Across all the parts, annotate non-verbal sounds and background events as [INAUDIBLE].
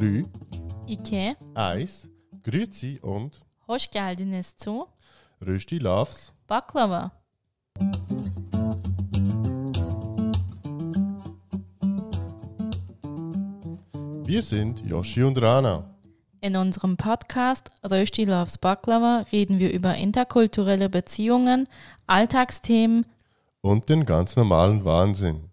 3, İki, 1, Grüezi und hoş geldiniz zu Rösti Loves. Baklava. Wir sind Yoshi und Rana. In unserem Podcast Rösti Loves Baklava reden wir über interkulturelle Beziehungen, Alltagsthemen, Und den ganz normalen Wahnsinn.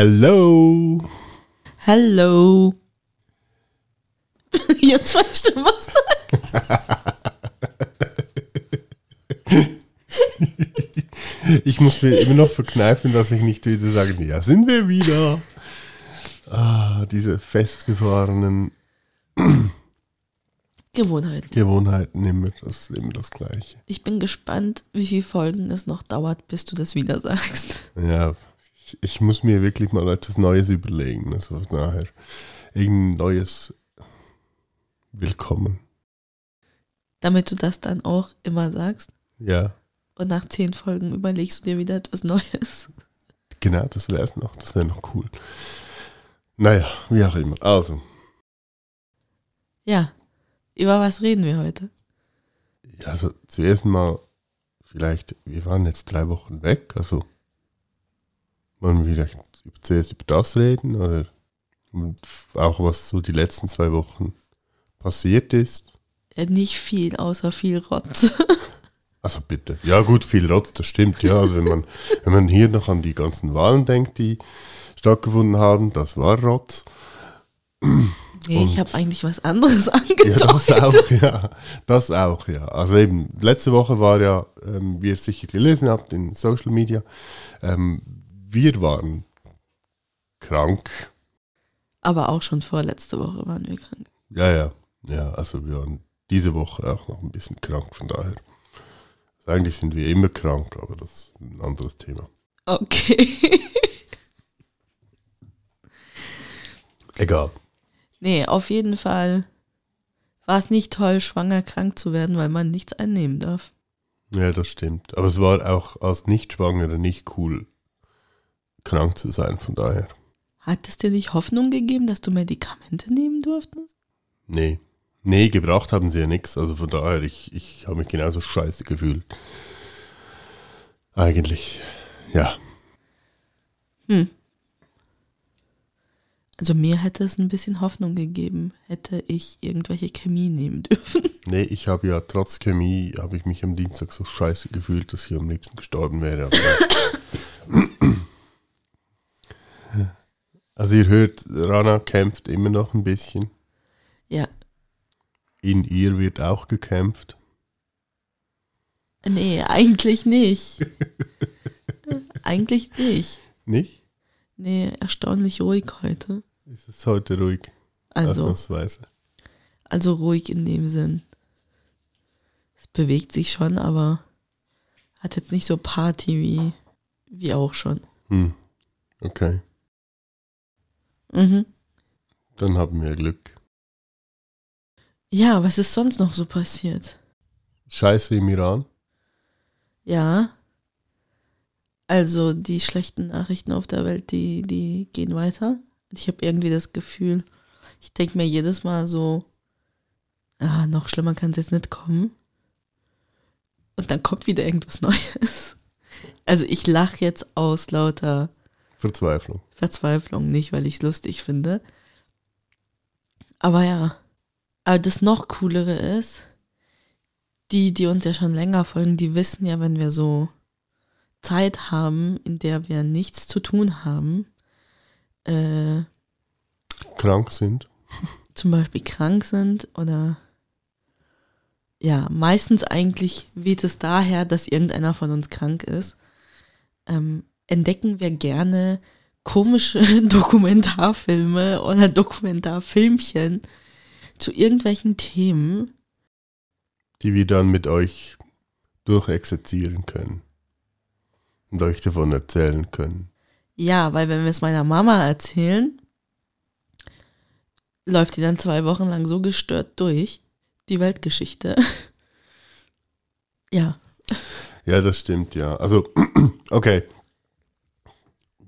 Hello! Hallo. [LAUGHS] Jetzt weißt du was [LAUGHS] Ich muss mir immer noch verkneifen, dass ich nicht wieder sage, ja, sind wir wieder. Ah, diese festgefahrenen [CLEARS THROAT] Gewohnheiten. Gewohnheiten, immer das, immer das Gleiche. Ich bin gespannt, wie viele Folgen es noch dauert, bis du das wieder sagst. Ja, ich, ich muss mir wirklich mal etwas Neues überlegen. Also nachher irgendein neues Willkommen. Damit du das dann auch immer sagst. Ja, Und nach zehn Folgen überlegst du dir wieder etwas Neues. [LAUGHS] genau, das wäre es noch. Das wäre noch cool. Naja, wie auch immer. Also, Ja. Über was reden wir heute? ja, also zuerst mal, vielleicht, wir waren jetzt drei Wochen weg, also wollen wir vielleicht über- zuerst über das reden oder auch was so die letzten zwei Wochen passiert ist. Ja, nicht viel, außer viel Rotz. [LAUGHS] Also bitte. Ja gut, viel Rotz, das stimmt. Ja, also wenn man, [LAUGHS] wenn man hier noch an die ganzen Wahlen denkt, die stattgefunden haben, das war Rotz. Nee, ich habe eigentlich was anderes [LAUGHS] Ja, angedeutet. das auch, ja. Das auch, ja. Also eben, letzte Woche war ja, ähm, wie ihr sicher gelesen habt in Social Media, ähm, wir waren krank. Aber auch schon vorletzte Woche waren wir krank. Ja, ja. Ja, also wir waren diese Woche auch noch ein bisschen krank, von daher. Also eigentlich sind wir immer krank, aber das ist ein anderes Thema. Okay. [LAUGHS] Egal. nee, auf jeden Fall war es nicht toll, schwanger krank zu werden, weil man nichts einnehmen darf. Ja, das stimmt. Aber es war auch als Nicht-Schwangere nicht cool, krank zu sein, von daher. Hat es dir nicht Hoffnung gegeben, dass du Medikamente nehmen durftest? Nee. Nee, gebracht haben sie ja nichts. Also von daher, ich, ich habe mich genauso scheiße gefühlt. Eigentlich. Ja. Hm. Also mir hätte es ein bisschen Hoffnung gegeben, hätte ich irgendwelche Chemie nehmen dürfen. [LAUGHS] Nee, ich habe ja trotz Chemie, habe ich mich am Dienstag so scheiße gefühlt, dass ich am liebsten gestorben wäre. [LAUGHS] Also ihr hört, Rana kämpft immer noch ein bisschen. Ja, In ihr wird auch gekämpft. nee, eigentlich nicht. [LAUGHS] eigentlich nicht. Nicht? Nee, erstaunlich ruhig heute. Ist es heute ruhig? Also, Ausnahmsweise. also ruhig in dem Sinn. Es bewegt sich schon, aber hat jetzt nicht so Party wie, wie auch schon. Hm. Okay. Mhm. Dann haben wir Glück. Ja, was ist sonst noch so passiert? Scheiße im Iran. Ja. Also die schlechten Nachrichten auf der Welt, die, die gehen weiter. Ich habe irgendwie das Gefühl, ich denke mir jedes Mal so, ah, noch schlimmer kann es jetzt nicht kommen. Und dann kommt wieder irgendwas Neues. Also ich lache jetzt aus lauter Verzweiflung. Verzweiflung, nicht weil ich es lustig finde. Aber ja. Aber das noch coolere ist, die, die uns ja schon länger folgen, die wissen ja, wenn wir so Zeit haben, in der wir nichts zu tun haben, äh, Krank sind. [LAUGHS] zum Beispiel krank sind oder ja, meistens eigentlich weht es daher, dass irgendeiner von uns krank ist, ähm, entdecken wir gerne komische [LAUGHS] Dokumentarfilme oder Dokumentarfilmchen zu irgendwelchen Themen. Die wir dann mit euch durchexerzieren können. Und euch davon erzählen können. Ja, weil wenn wir es meiner Mama erzählen, läuft die dann zwei Wochen lang so gestört durch, die Weltgeschichte. [LAUGHS] Ja. Ja, das stimmt, ja. Also, [CLEARS THROAT] okay.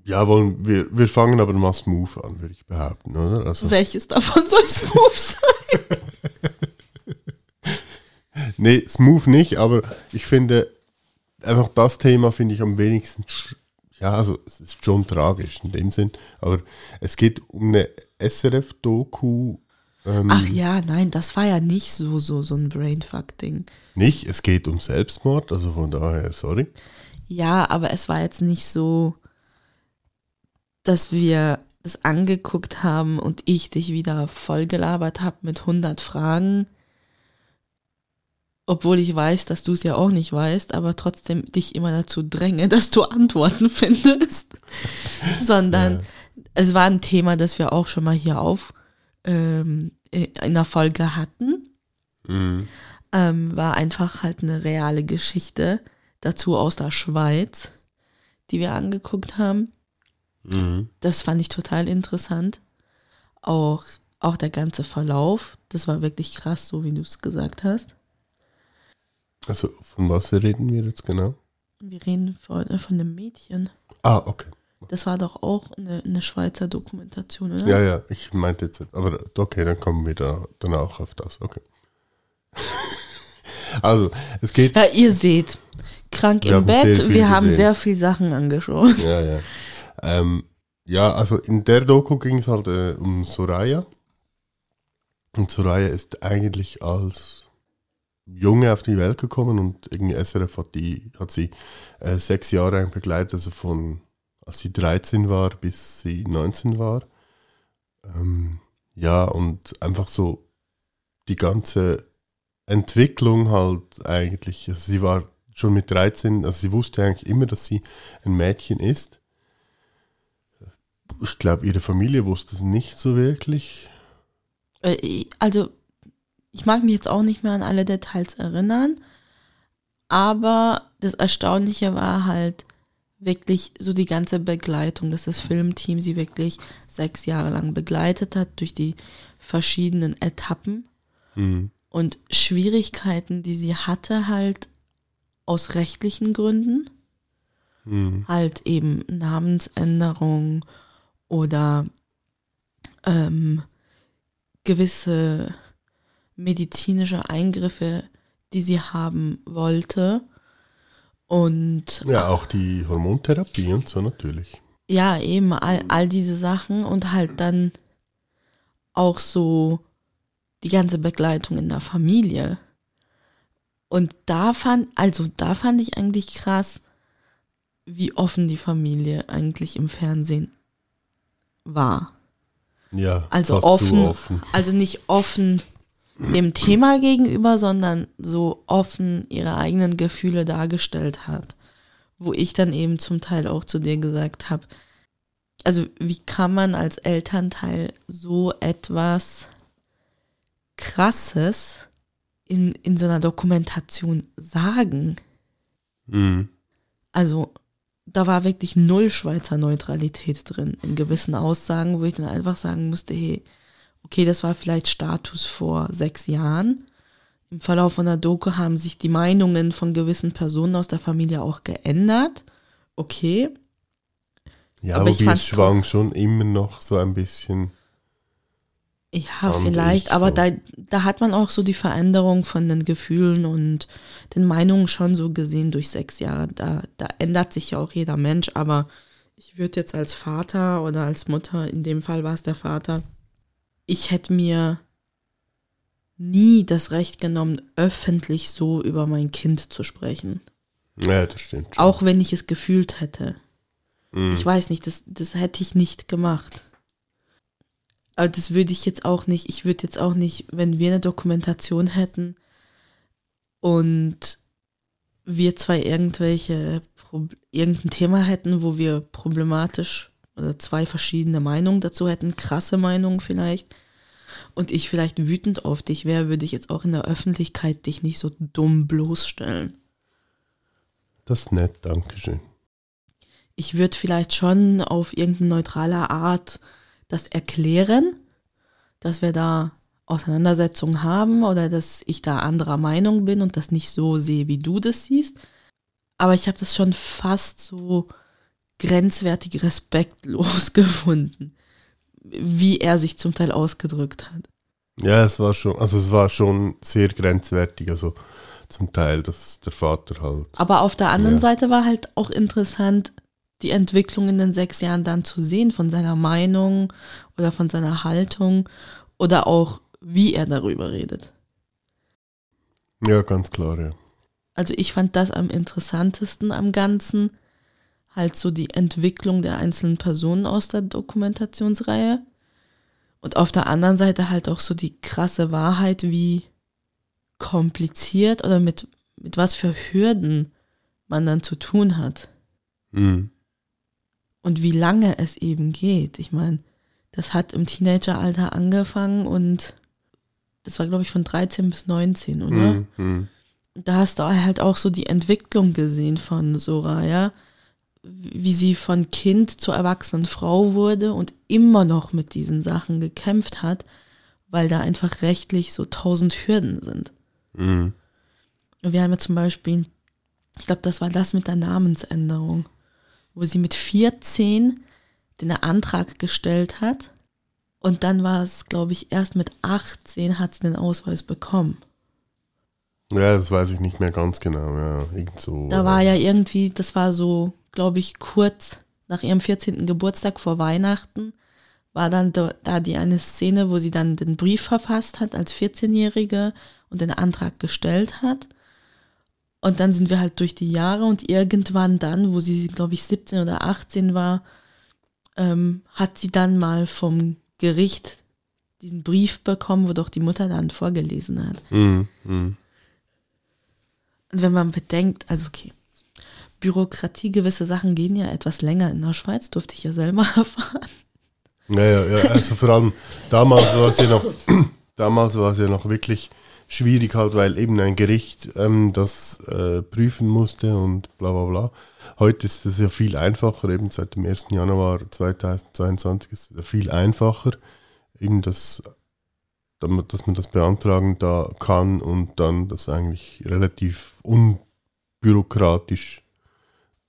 Ja, wollen wir, wir fangen aber mal smooth an, würde ich behaupten, oder? Also, Welches davon soll smooth sein? nee, smooth nicht, aber ich finde, einfach das Thema finde ich am wenigsten, ja, also es ist schon tragisch in dem Sinn, aber es geht um eine SRF-Doku. Ähm, Ach ja, nein, das war ja nicht so, so, so ein Brainfuck-Ding. Nicht, es geht um Selbstmord, also von daher, sorry. Ja, aber es war jetzt nicht so, dass wir das angeguckt haben und ich dich wieder vollgelabert habe mit 100 Fragen. Obwohl ich weiß, dass du es ja auch nicht weißt, aber trotzdem dich immer dazu dränge, [LAUGHS] dass du Antworten findest. [LAUGHS] Sondern Ja. es war ein Thema, das wir auch schon mal hier auf ähm, in der Folge hatten. Mhm. Ähm, war einfach halt eine reale Geschichte, dazu aus der Schweiz, die wir angeguckt haben. Mhm. Das fand ich total interessant. Auch, auch der ganze Verlauf, das war wirklich krass, so wie du es gesagt hast. Also von was reden wir jetzt genau? Wir reden von, äh, von einem Mädchen. Ah, okay. Das war doch auch eine, eine Schweizer Dokumentation, oder? Ja, ja, ich meinte jetzt, aber okay, dann kommen wir da, danach auf das, okay. [LAUGHS] also, es geht, Ja, ihr seht, krank im Bett, wir haben gesehen. sehr viel Sachen angeschaut. ja, ja. Ähm, ja, also in der Doku ging es halt äh, um Soraya. Und Soraya ist eigentlich als Junge auf die Welt gekommen und irgendwie SRF hat, die, hat sie äh, sechs Jahre lang begleitet, also von als sie 13 war bis sie 19 war. Ähm, ja, und einfach so die ganze Entwicklung halt eigentlich, also sie war schon mit 13, also sie wusste eigentlich immer, dass sie ein Mädchen ist. Ich glaube, ihre Familie wusste es nicht so wirklich. Äh, Also, ich mag mich jetzt auch nicht mehr an alle Details erinnern, aber das Erstaunliche war halt wirklich so die ganze Begleitung, dass das Filmteam sie wirklich sechs Jahre lang begleitet hat durch die verschiedenen Etappen Mhm. und Schwierigkeiten, die sie hatte, halt aus rechtlichen Gründen, Mhm. halt eben Namensänderung oder ähm, gewisse medizinische Eingriffe, die sie haben wollte. Und Ja, auch die Hormontherapie und so natürlich. ja, eben all, all diese Sachen und halt dann auch so die ganze Begleitung in der Familie. Und da fand, also da fand ich eigentlich krass, wie offen die Familie eigentlich im Fernsehen war. Ja, Also offen, offen. also nicht offen dem Thema gegenüber, sondern so offen ihre eigenen Gefühle dargestellt hat. Wo ich dann eben zum Teil auch zu dir gesagt habe, also wie kann man als Elternteil so etwas Krasses in, in so einer Dokumentation sagen? Mhm. Also da war wirklich null Schweizer Neutralität drin in gewissen Aussagen, wo ich dann einfach sagen musste, hey, okay, das war vielleicht Status vor sechs Jahren. Im Verlauf von der Doku haben sich die Meinungen von gewissen Personen aus der Familie auch geändert. Okay, Ja, Aber aber ich wobei es schwang schon immer noch so ein bisschen. Ja, Fand vielleicht, ich aber so. da, da hat man auch so die Veränderung von den Gefühlen und den Meinungen schon so gesehen durch sechs Jahre. Da, da ändert sich ja auch jeder Mensch, aber ich würde jetzt als Vater oder als Mutter, in dem Fall war es der Vater, ich hätte mir nie das Recht genommen, öffentlich so über mein Kind zu sprechen. Ja, das stimmt. Schon. Auch wenn ich es gefühlt hätte. Mhm. Ich weiß nicht, das, das hätte ich nicht gemacht. Aber das würde ich jetzt auch nicht, ich würde jetzt auch nicht, wenn wir eine Dokumentation hätten und wir zwei irgendwelche, irgendein Thema hätten, wo wir problematisch oder zwei verschiedene Meinungen dazu hätten, krasse Meinungen vielleicht, und ich vielleicht wütend auf dich wäre, würde ich jetzt auch in der Öffentlichkeit dich nicht so dumm bloßstellen. Das ist nett, Dankeschön. ich würde vielleicht schon auf irgendeine neutrale Art das erklären, dass wir da Auseinandersetzungen haben oder dass ich da anderer Meinung bin und das nicht so sehe, wie du das siehst. Aber ich habe das schon fast so grenzwertig respektlos [LAUGHS] gefunden, wie er sich zum Teil ausgedrückt hat. Ja, es war schon, also es war schon sehr grenzwertig, also zum Teil, dass der Vater halt. Aber auf der anderen Ja. Seite war halt auch interessant, die Entwicklung in den sechs Jahren dann zu sehen von seiner Meinung oder von seiner Haltung oder auch wie er darüber redet. Ja, ganz klar, ja. Also ich fand das am interessantesten am Ganzen, halt so die Entwicklung der einzelnen Personen aus der Dokumentationsreihe. Und auf der anderen Seite halt auch so die krasse Wahrheit, wie kompliziert oder mit, mit was für Hürden man dann zu tun hat. Mhm. Und wie lange es eben geht. Ich meine, das hat im Teenageralter angefangen und das war, glaube ich, von 13 bis 19, oder? Mhm. Mhm. da hast du halt auch so die Entwicklung gesehen von Soraya, wie sie von Kind zur erwachsenen Frau wurde und immer noch mit diesen Sachen gekämpft hat, weil da einfach rechtlich so tausend Hürden sind. Mhm. Und wir haben ja zum Beispiel, ich glaube, das war das mit der Namensänderung, wo sie mit 14 den Antrag gestellt hat und dann war es, glaube ich, erst mit 18 hat sie den Ausweis bekommen. Ja, das weiß ich nicht mehr ganz genau, ja. So. Da war ja irgendwie, das war so, glaube ich, kurz nach ihrem 14. Geburtstag vor Weihnachten, war dann da, da die eine Szene, wo sie dann den Brief verfasst hat als 14-Jährige und den Antrag gestellt hat. Und dann sind wir halt durch die Jahre und irgendwann dann, wo sie, glaube ich, 17 oder 18 war, ähm, hat sie dann mal vom Gericht diesen Brief bekommen, wo doch die Mutter dann vorgelesen hat. Mhm. Mhm. Und wenn man bedenkt, also okay, Bürokratie, gewisse Sachen gehen ja etwas länger in der Schweiz, durfte ich ja selber [LAUGHS] erfahren. Ja, ja, ja, also vor allem damals war es ja noch, [CLEARS THROAT] damals war es ja noch wirklich schwierig halt, weil eben ein Gericht ähm, das äh, prüfen musste und bla bla bla. Heute ist es ja viel einfacher, eben seit dem 1. Januar 2022 ist es viel einfacher, eben das, dass man das beantragen da kann und dann das eigentlich relativ unbürokratisch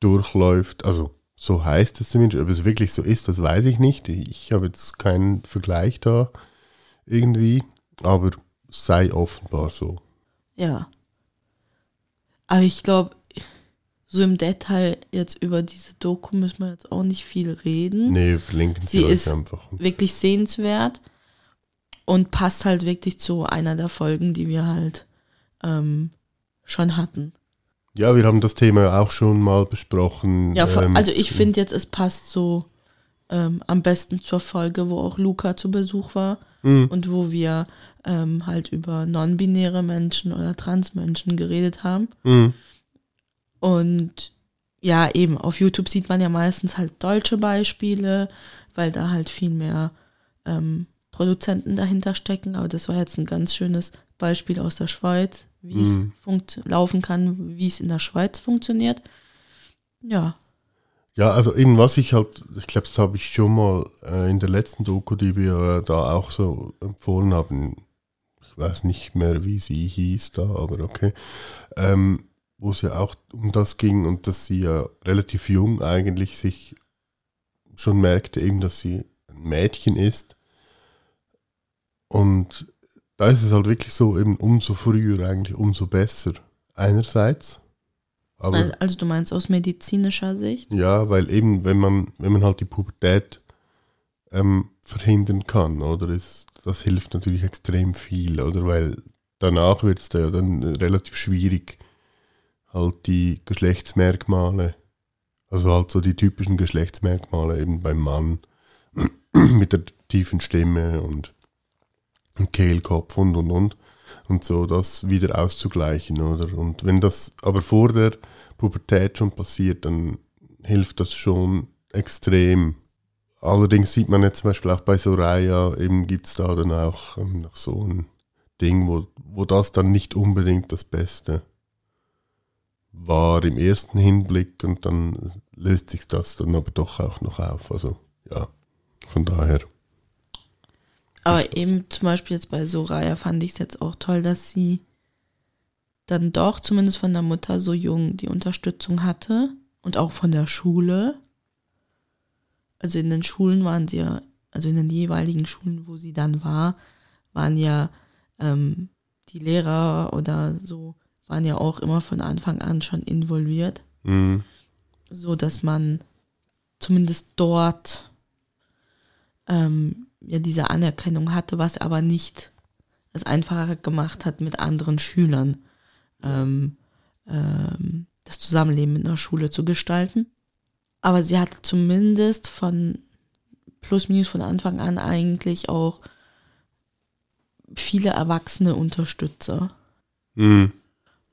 durchläuft. Also so heißt es zumindest. Ob es wirklich so ist, das weiß ich nicht. Ich habe jetzt keinen Vergleich da irgendwie, aber sei offenbar so. Ja. Aber ich glaube, so im Detail jetzt über diese Doku müssen wir jetzt auch nicht viel reden. Nee, verlinken Sie, ist- einfach. Wirklich sehenswert und passt halt wirklich zu einer der Folgen, die wir halt ähm, schon hatten. Ja, wir haben das Thema auch schon mal besprochen. Ja, ähm, also ich finde jetzt, es passt so ähm, am besten zur Folge, wo auch Luca zu Besuch war Mhm. und wo wir ähm, halt über non-binäre Menschen oder Transmenschen geredet haben. Mhm. Und ja, eben, auf YouTube sieht man ja meistens halt deutsche Beispiele, weil da halt viel mehr ähm, Produzenten dahinter stecken. Aber das war jetzt ein ganz schönes Beispiel aus der Schweiz, wie es Mhm. laufen kann, wie es in der Schweiz funktioniert. Ja, Ja, also eben was ich halt, ich glaube, das habe ich schon mal äh, in der letzten Doku, die wir äh, da auch so empfohlen haben, weiß nicht mehr, wie sie hieß da, aber okay, ähm, wo es ja auch um das ging und dass sie ja relativ jung eigentlich sich schon merkte, eben, dass sie ein Mädchen ist. Und da ist es halt wirklich so, eben umso früher eigentlich, umso besser. Einerseits. Aber Al- also du meinst aus medizinischer Sicht? ja, weil eben, wenn man, wenn man halt die Pubertät ähm, verhindern kann, oder ist, das hilft natürlich extrem viel, oder? Weil danach wird es da ja dann relativ schwierig, halt die Geschlechtsmerkmale, also halt so die typischen Geschlechtsmerkmale eben beim Mann [CLEARS THROAT] mit der tiefen Stimme und Kehlkopf und und und und so das wieder auszugleichen, oder? Und wenn das aber vor der Pubertät schon passiert, dann hilft das schon extrem. Allerdings sieht man jetzt zum Beispiel auch bei Soraya, eben gibt es da dann auch ähm, noch so ein Ding, wo, wo das dann nicht unbedingt das Beste war im ersten Hinblick und dann löst sich das dann aber doch auch noch auf. Also ja, von daher. Aber eben zum Beispiel jetzt bei Soraya fand ich es jetzt auch toll, dass sie dann doch zumindest von der Mutter so jung die Unterstützung hatte und auch von der Schule. Also in den Schulen waren sie ja, also in den jeweiligen Schulen, wo sie dann war, waren ja ähm, die Lehrer oder so, waren ja auch immer von Anfang an schon involviert, Mhm. so dass man zumindest dort ähm, ja diese Anerkennung hatte, was aber nicht es einfacher gemacht hat mit anderen Schülern ähm, ähm, das Zusammenleben in der Schule zu gestalten. Aber sie hatte zumindest von plus minus von Anfang an eigentlich auch viele erwachsene Unterstützer. Mhm.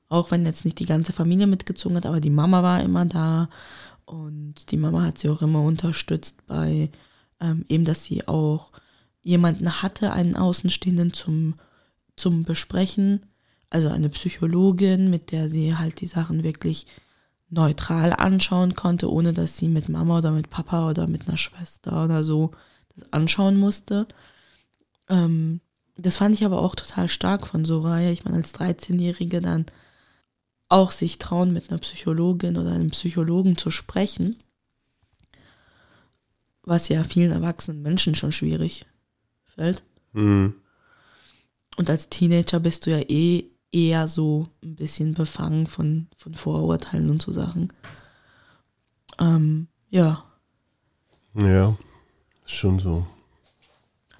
Auch wenn jetzt nicht die ganze Familie mitgezogen hat, aber die Mama war immer da und die Mama hat sie auch immer unterstützt bei ähm, eben, dass sie auch jemanden hatte, einen Außenstehenden zum, zum Besprechen, also eine Psychologin, mit der sie halt die Sachen wirklich neutral anschauen konnte, ohne dass sie mit Mama oder mit Papa oder mit einer Schwester oder so das anschauen musste. Ähm, das fand ich aber auch total stark von Soraya. Ich meine, als 13-Jährige dann auch sich trauen, mit einer Psychologin oder einem Psychologen zu sprechen, was ja vielen erwachsenen Menschen schon schwierig fällt. Mhm. Und als Teenager bist du ja eh eher so ein bisschen befangen von, von Vorurteilen und so Sachen. Ähm, ja, Ja, schon so.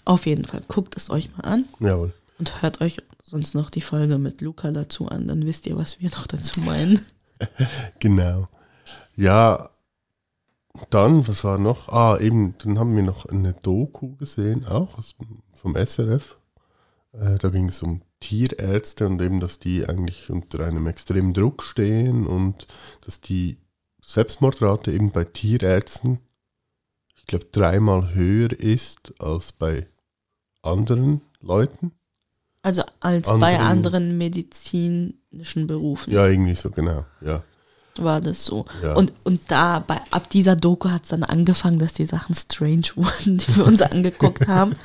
auf jeden Fall. Guckt es euch mal an Jawohl. und hört euch sonst noch die Folge mit Luca dazu an. Dann wisst ihr, was wir noch dazu meinen. [LAUGHS] Genau. Ja, dann, was war noch? Ah, eben, dann haben wir noch eine Doku gesehen, auch vom SRF. Äh, da ging es um Tierärzte und eben, dass die eigentlich unter einem extremen Druck stehen und dass die Selbstmordrate eben bei Tierärzten, ich glaube, dreimal höher ist als bei anderen Leuten. Also als bei Anderen- anderen medizinischen Berufen Ja, irgendwie so, genau. Ja, war das so. ja. Und, und da, bei, ab dieser Doku hat es dann angefangen, dass die Sachen strange [LAUGHS] wurden, die wir uns angeguckt haben. [LAUGHS]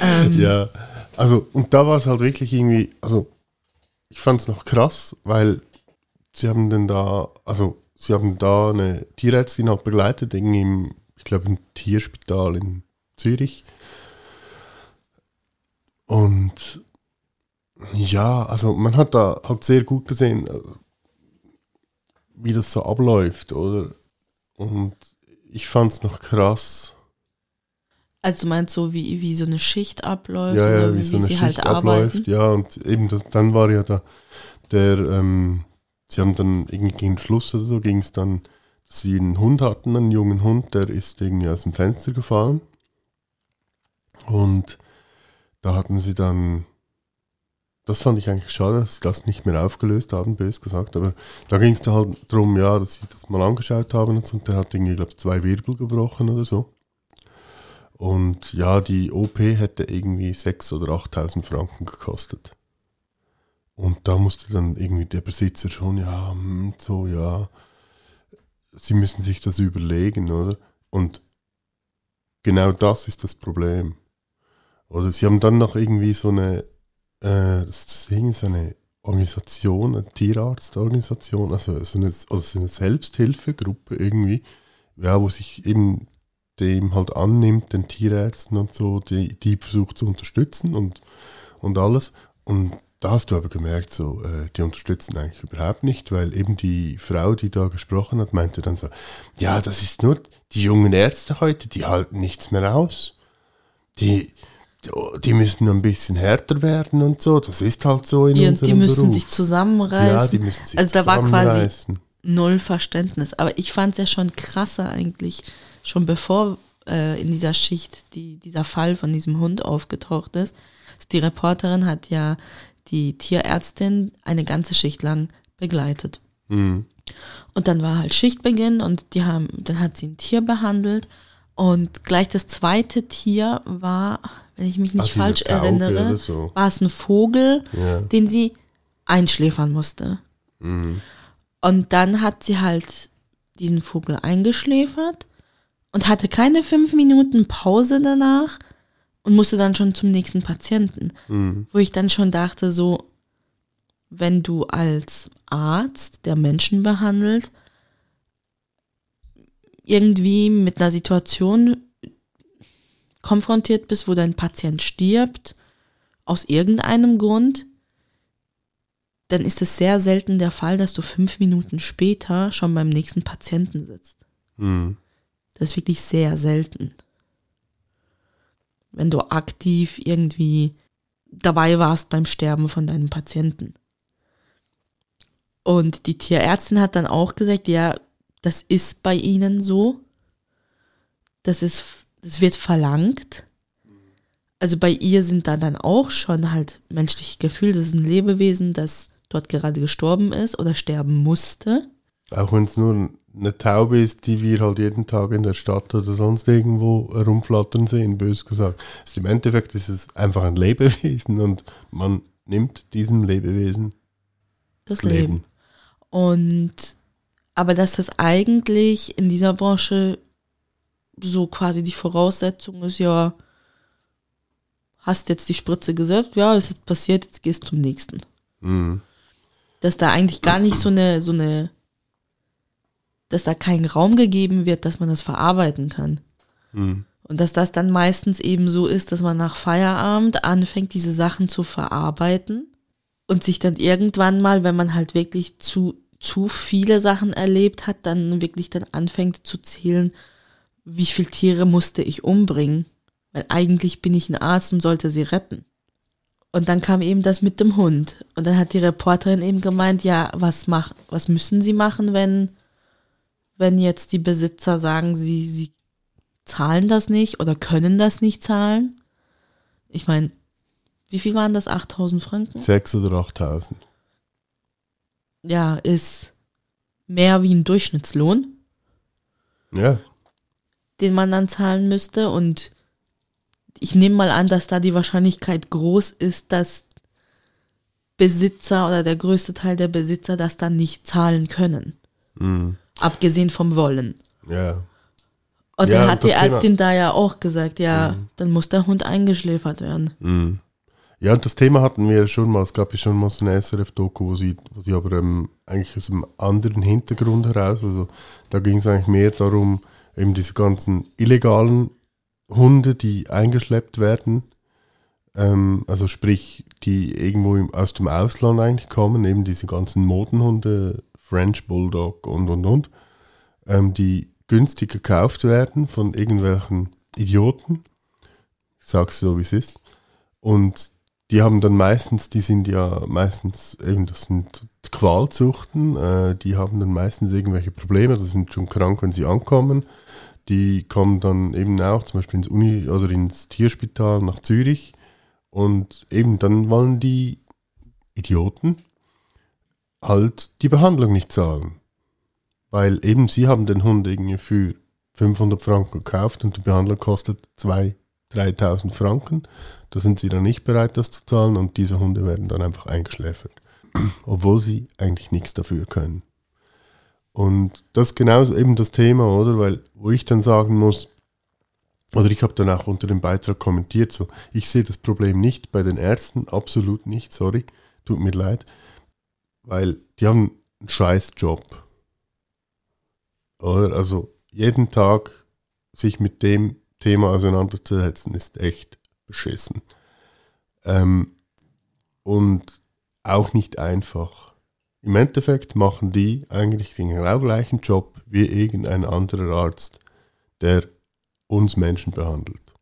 Ähm, Ja, also und da war es halt wirklich irgendwie, also ich fand es noch krass, weil sie haben dann da, also sie haben da eine Tierärztin halt begleitet, irgendwie im, ich glaube im Tierspital in Zürich. Und ja, also man hat da halt sehr gut gesehen, äh, wie das so abläuft, oder? Und ich fand es noch krass. Also du meinst so, wie, wie so eine Schicht abläuft ja, ja, wie, wie, so eine sie Schicht halt abläuft. arbeiten? Ja, und eben das, dann war ja da der, ähm, sie haben dann irgendwie gegen Schluss oder so ging es dann, dass sie einen Hund hatten, einen jungen Hund, der ist irgendwie aus dem Fenster gefallen. Und da hatten sie dann, das fand ich eigentlich schade, dass sie das nicht mehr aufgelöst haben, bös gesagt, aber da ging es dann halt darum, ja, dass sie das mal angeschaut haben und der hat irgendwie, glaube ich, zwei Wirbel gebrochen oder so. Und ja, die OP hätte irgendwie 6.000 oder 8.000 Franken gekostet. Und da musste dann irgendwie der Besitzer schon, ja, hm, so, ja, sie müssen sich das überlegen, oder? Und genau das ist das Problem. Oder sie haben dann noch irgendwie so eine, äh, das ist irgendwie so eine Organisation, eine Tierarztorganisation, also so eine, oder so eine Selbsthilfegruppe irgendwie, ja, wo sich eben dem halt annimmt, den Tierärzten und so, die, die versucht zu unterstützen und, und alles. Und da hast du aber gemerkt, so, äh, die unterstützen eigentlich überhaupt nicht, weil eben die Frau, die da gesprochen hat, meinte dann so, ja, das ist nur, die jungen Ärzte heute, die halten nichts mehr aus. Die, die müssen ein bisschen härter werden und so, das ist halt so in Die, unserem die müssen Beruf. sich zusammenreißen. ja, die müssen sich Also da war quasi null Verständnis. Aber ich fand es ja schon krasser eigentlich, schon bevor äh, in dieser Schicht die, dieser Fall von diesem Hund aufgetaucht ist. Die Reporterin hat ja die Tierärztin eine ganze Schicht lang begleitet. Mhm. Und dann war halt Schichtbeginn und die haben, dann hat sie ein Tier behandelt und gleich das zweite Tier war, wenn ich mich nicht Ach, falsch erinnere, so. war es ein Vogel, Ja. den sie einschläfern musste. Mhm. Und dann hat sie halt diesen Vogel eingeschläfert und hatte keine fünf Minuten Pause danach. und musste dann schon zum nächsten Patienten, Mhm. wo ich dann schon dachte, so, wenn du als Arzt, der Menschen behandelt, irgendwie mit einer Situation konfrontiert bist, wo dein Patient stirbt, aus irgendeinem Grund, dann ist es sehr selten der Fall, dass du fünf Minuten später schon beim nächsten Patienten sitzt. Mhm. Das ist wirklich sehr selten. Wenn du aktiv irgendwie dabei warst beim Sterben von deinem Patienten. Und die Tierärztin hat dann auch gesagt, ja, das ist bei ihnen so. Das ist, das wird verlangt. Also bei ihr sind da dann auch schon halt menschliche Gefühle. Das ist ein Lebewesen, das dort gerade gestorben ist oder sterben musste. Auch wenn es nur eine Taube ist, die wir halt jeden Tag in der Stadt oder sonst irgendwo herumflattern sehen, bös gesagt. Also Im Endeffekt ist es einfach ein Lebewesen und man nimmt diesem Lebewesen Das Leben. Leben. Und aber dass das eigentlich in dieser Branche so quasi die Voraussetzung ist, ja, hast jetzt die Spritze gesetzt, ja, es ist passiert, jetzt gehst zum nächsten. Mhm. Dass da eigentlich gar nicht so eine, so eine, dass da kein Raum gegeben wird, dass man das verarbeiten kann. Mhm. Und dass das dann meistens eben so ist, dass man nach Feierabend anfängt, diese Sachen zu verarbeiten und sich dann irgendwann mal, wenn man halt wirklich zu, zu viele Sachen erlebt hat, dann wirklich dann anfängt zu zählen, wie viele Tiere musste ich umbringen. Weil eigentlich bin ich ein Arzt und sollte sie retten. Und dann kam eben das mit dem Hund. Und dann hat die Reporterin eben gemeint, ja, was mach, was müssen sie machen, wenn, wenn jetzt die Besitzer sagen, sie, sie zahlen das nicht oder können das nicht zahlen? Ich meine, wie viel waren das? 8000 Franken? Sechs oder 8000. Ja, ist mehr wie ein Durchschnittslohn, Ja, den man dann zahlen müsste. Und ich nehme mal an, dass da die Wahrscheinlichkeit groß ist, dass Besitzer oder der größte Teil der Besitzer das dann nicht zahlen können. mhm. Abgesehen vom Wollen. ja. Und Ja, dann hat die das Thema- Ärztin da ja auch gesagt, ja, dann muss der Hund eingeschläfert werden. Mhm. Ja, und das Thema hatten wir schon mal. Es gab ja schon mal so eine SRF-Doku, wo sie, wo sie aber ähm, eigentlich aus einem anderen Hintergrund heraus, also da ging es eigentlich mehr darum, eben diese ganzen illegalen Hunde, die eingeschleppt werden, ähm, also sprich, die irgendwo im, aus dem Ausland eigentlich kommen, eben diese ganzen Modenhunde, French Bulldog und und und, ähm, die günstig gekauft werden von irgendwelchen Idioten. Ich sag's so, wie es ist. Und die haben dann meistens, die sind ja meistens eben, das sind Qualzuchten, äh, die haben dann meistens irgendwelche Probleme, die sind schon krank, wenn sie ankommen. Die kommen dann eben auch zum Beispiel ins Uni oder ins Tierspital nach Zürich und eben dann wollen die Idioten halt die Behandlung nicht zahlen. Weil eben sie haben den Hund irgendwie für 500 Franken gekauft und die Behandlung kostet 2.000, 3.000 Franken. Da sind sie dann nicht bereit, das zu zahlen und diese Hunde werden dann einfach eingeschläfert. [CLEARS THROAT] Obwohl sie eigentlich nichts dafür können. Und das ist genau eben das Thema, oder? Weil, wo ich dann sagen muss, oder ich habe dann auch unter dem Beitrag kommentiert, so, ich sehe das Problem nicht bei den Ärzten, absolut nicht, sorry, tut mir leid, weil die haben einen scheiß Job. Oder? Also jeden Tag sich mit dem Thema auseinanderzusetzen, ist echt beschissen. Ähm, und auch nicht einfach. Im Endeffekt machen die eigentlich den genau gleichen Job wie irgendein anderer Arzt, der uns Menschen behandelt.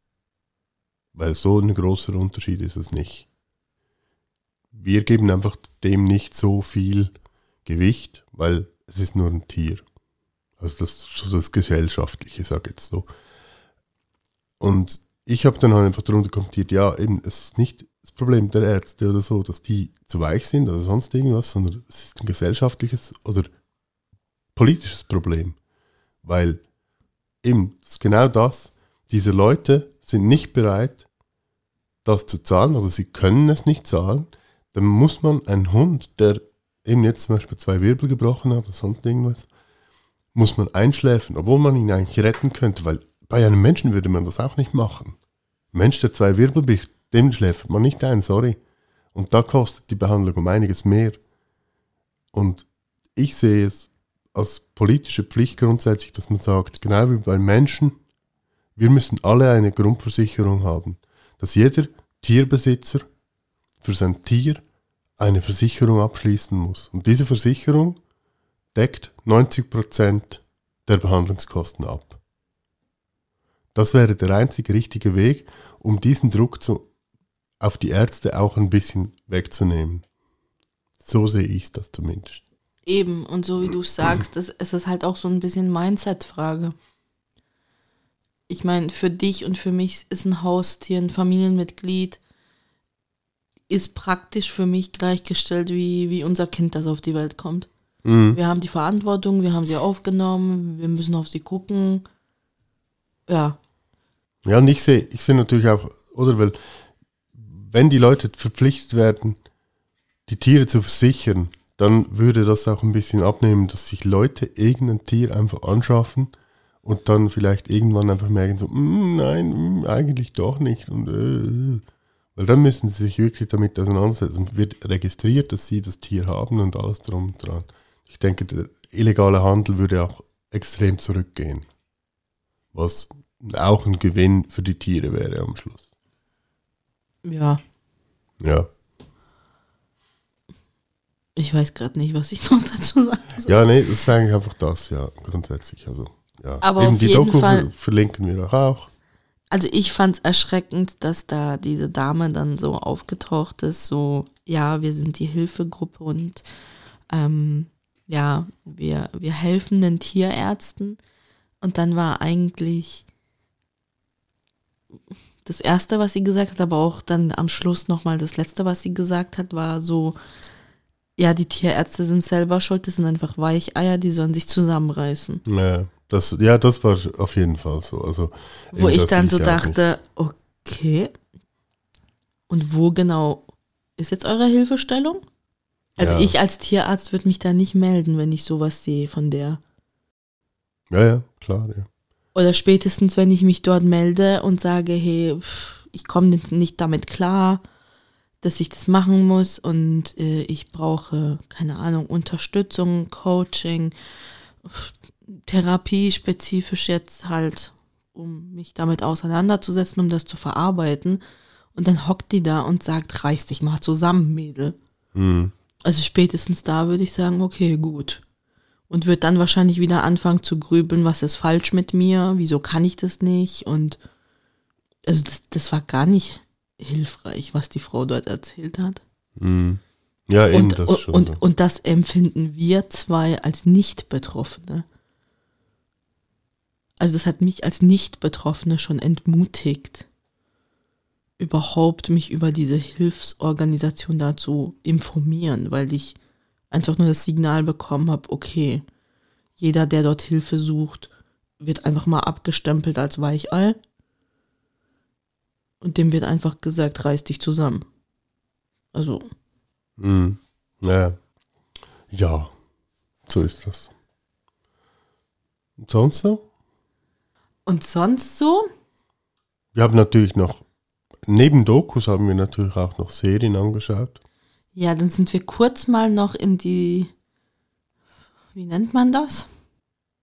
Weil so ein großer Unterschied ist es nicht. Wir geben einfach dem nicht so viel Gewicht, weil es ist nur ein Tier. Also das, so das Gesellschaftliche, sag jetzt so. Und ich habe dann halt einfach darunter kommentiert, ja, eben, es ist nicht das Problem der Ärzte oder so, dass die zu weich sind oder sonst irgendwas, sondern es ist ein gesellschaftliches oder politisches Problem. Weil eben, genau das, diese Leute sind nicht bereit, das zu zahlen oder sie können es nicht zahlen, dann muss man einen Hund, der eben jetzt zum Beispiel zwei Wirbel gebrochen hat oder sonst irgendwas, muss man einschläfen, obwohl man ihn eigentlich retten könnte, weil bei einem Menschen würde man das auch nicht machen. Mensch, der zwei Wirbel bricht, dem schläft man nicht ein, sorry. Und da kostet die Behandlung um einiges mehr. Und ich sehe es als politische Pflicht grundsätzlich, dass man sagt, genau wie bei Menschen, wir müssen alle eine Grundversicherung haben. Dass jeder Tierbesitzer für sein Tier eine Versicherung abschließen muss. Und diese Versicherung deckt 90% der Behandlungskosten ab. Das wäre der einzige richtige Weg, um diesen Druck zu, auf die Ärzte auch ein bisschen wegzunehmen. So sehe ich das zumindest. Eben, und so wie du sagst, es ist halt auch so ein bisschen Mindset-Frage. Ich meine, für dich und für mich ist ein Haustier, ein Familienmitglied, ist praktisch für mich gleichgestellt wie, wie unser Kind, das auf die Welt kommt. Mhm. Wir haben die Verantwortung, wir haben sie aufgenommen, wir müssen auf sie gucken. Ja, Ja, und ich sehe, ich sehe natürlich auch, oder weil, wenn die Leute verpflichtet werden, die Tiere zu versichern, dann würde das auch ein bisschen abnehmen, dass sich Leute irgendein Tier einfach anschaffen und dann vielleicht irgendwann einfach merken, so, "Mm, nein, mm, eigentlich doch nicht. Und, äh, äh." Weil dann müssen sie sich wirklich damit auseinandersetzen. Wird registriert, dass sie das Tier haben und alles drum und dran. Ich denke, der illegale Handel würde auch extrem zurückgehen. Was auch ein Gewinn für die Tiere wäre am Schluss. ja. Ja. Ich weiß gerade nicht, was ich noch dazu sagen soll. Ja, nee, das ist eigentlich einfach das, ja, grundsätzlich. Also, ja. Aber Eben die Doku Fall- ver verlinken wir doch auch. Also ich fand es erschreckend, dass da diese Dame dann so aufgetaucht ist, so, ja, wir sind die Hilfegruppe und ähm, ja, wir, wir helfen den Tierärzten. Und dann war eigentlich das Erste, was sie gesagt hat, aber auch dann am Schluss nochmal das Letzte, was sie gesagt hat, war so, ja, die Tierärzte sind selber schuld, das sind einfach Weicheier, die sollen sich zusammenreißen. Ja, das, ja, das war auf jeden Fall so. Also, Wo ich dann so auch nicht. dachte, okay. Und wo genau ist jetzt eure Hilfestellung? Also Ja. ich als Tierarzt würde mich da nicht melden, wenn ich sowas sehe von der. Ja, ja, klar, ja. Oder spätestens, wenn ich mich dort melde und sage, hey, ich komme nicht- nicht damit klar, dass ich das machen muss und äh, ich brauche, keine Ahnung, Unterstützung, Coaching, pff, Therapie spezifisch jetzt halt, um mich damit auseinanderzusetzen, um das zu verarbeiten. Und dann hockt die da und sagt, reiß dich mal zusammen, Mädel. Hm. Also spätestens da würde ich sagen, okay, gut. Und wird dann wahrscheinlich wieder anfangen zu grübeln, was ist falsch mit mir, wieso kann ich das nicht? Und also das, das war gar nicht hilfreich, was die Frau dort erzählt hat. Hm. Ja, eben Und, das schon. und, so. und das empfinden wir zwei als Nicht-Betroffene. Also das hat mich als Nicht-Betroffene schon entmutigt, überhaupt mich über diese Hilfsorganisation da zu informieren, weil ich einfach nur das Signal bekommen habe, okay, jeder, der dort Hilfe sucht, wird einfach mal abgestempelt als Weichei. Und dem wird einfach gesagt, reiß dich zusammen. Also, Hm. Ja. ja, so ist das. Und sonst so? Und sonst so? Wir haben natürlich noch, neben Dokus haben wir natürlich auch noch Serien angeschaut. Ja, dann sind wir kurz mal noch in die, wie nennt man das?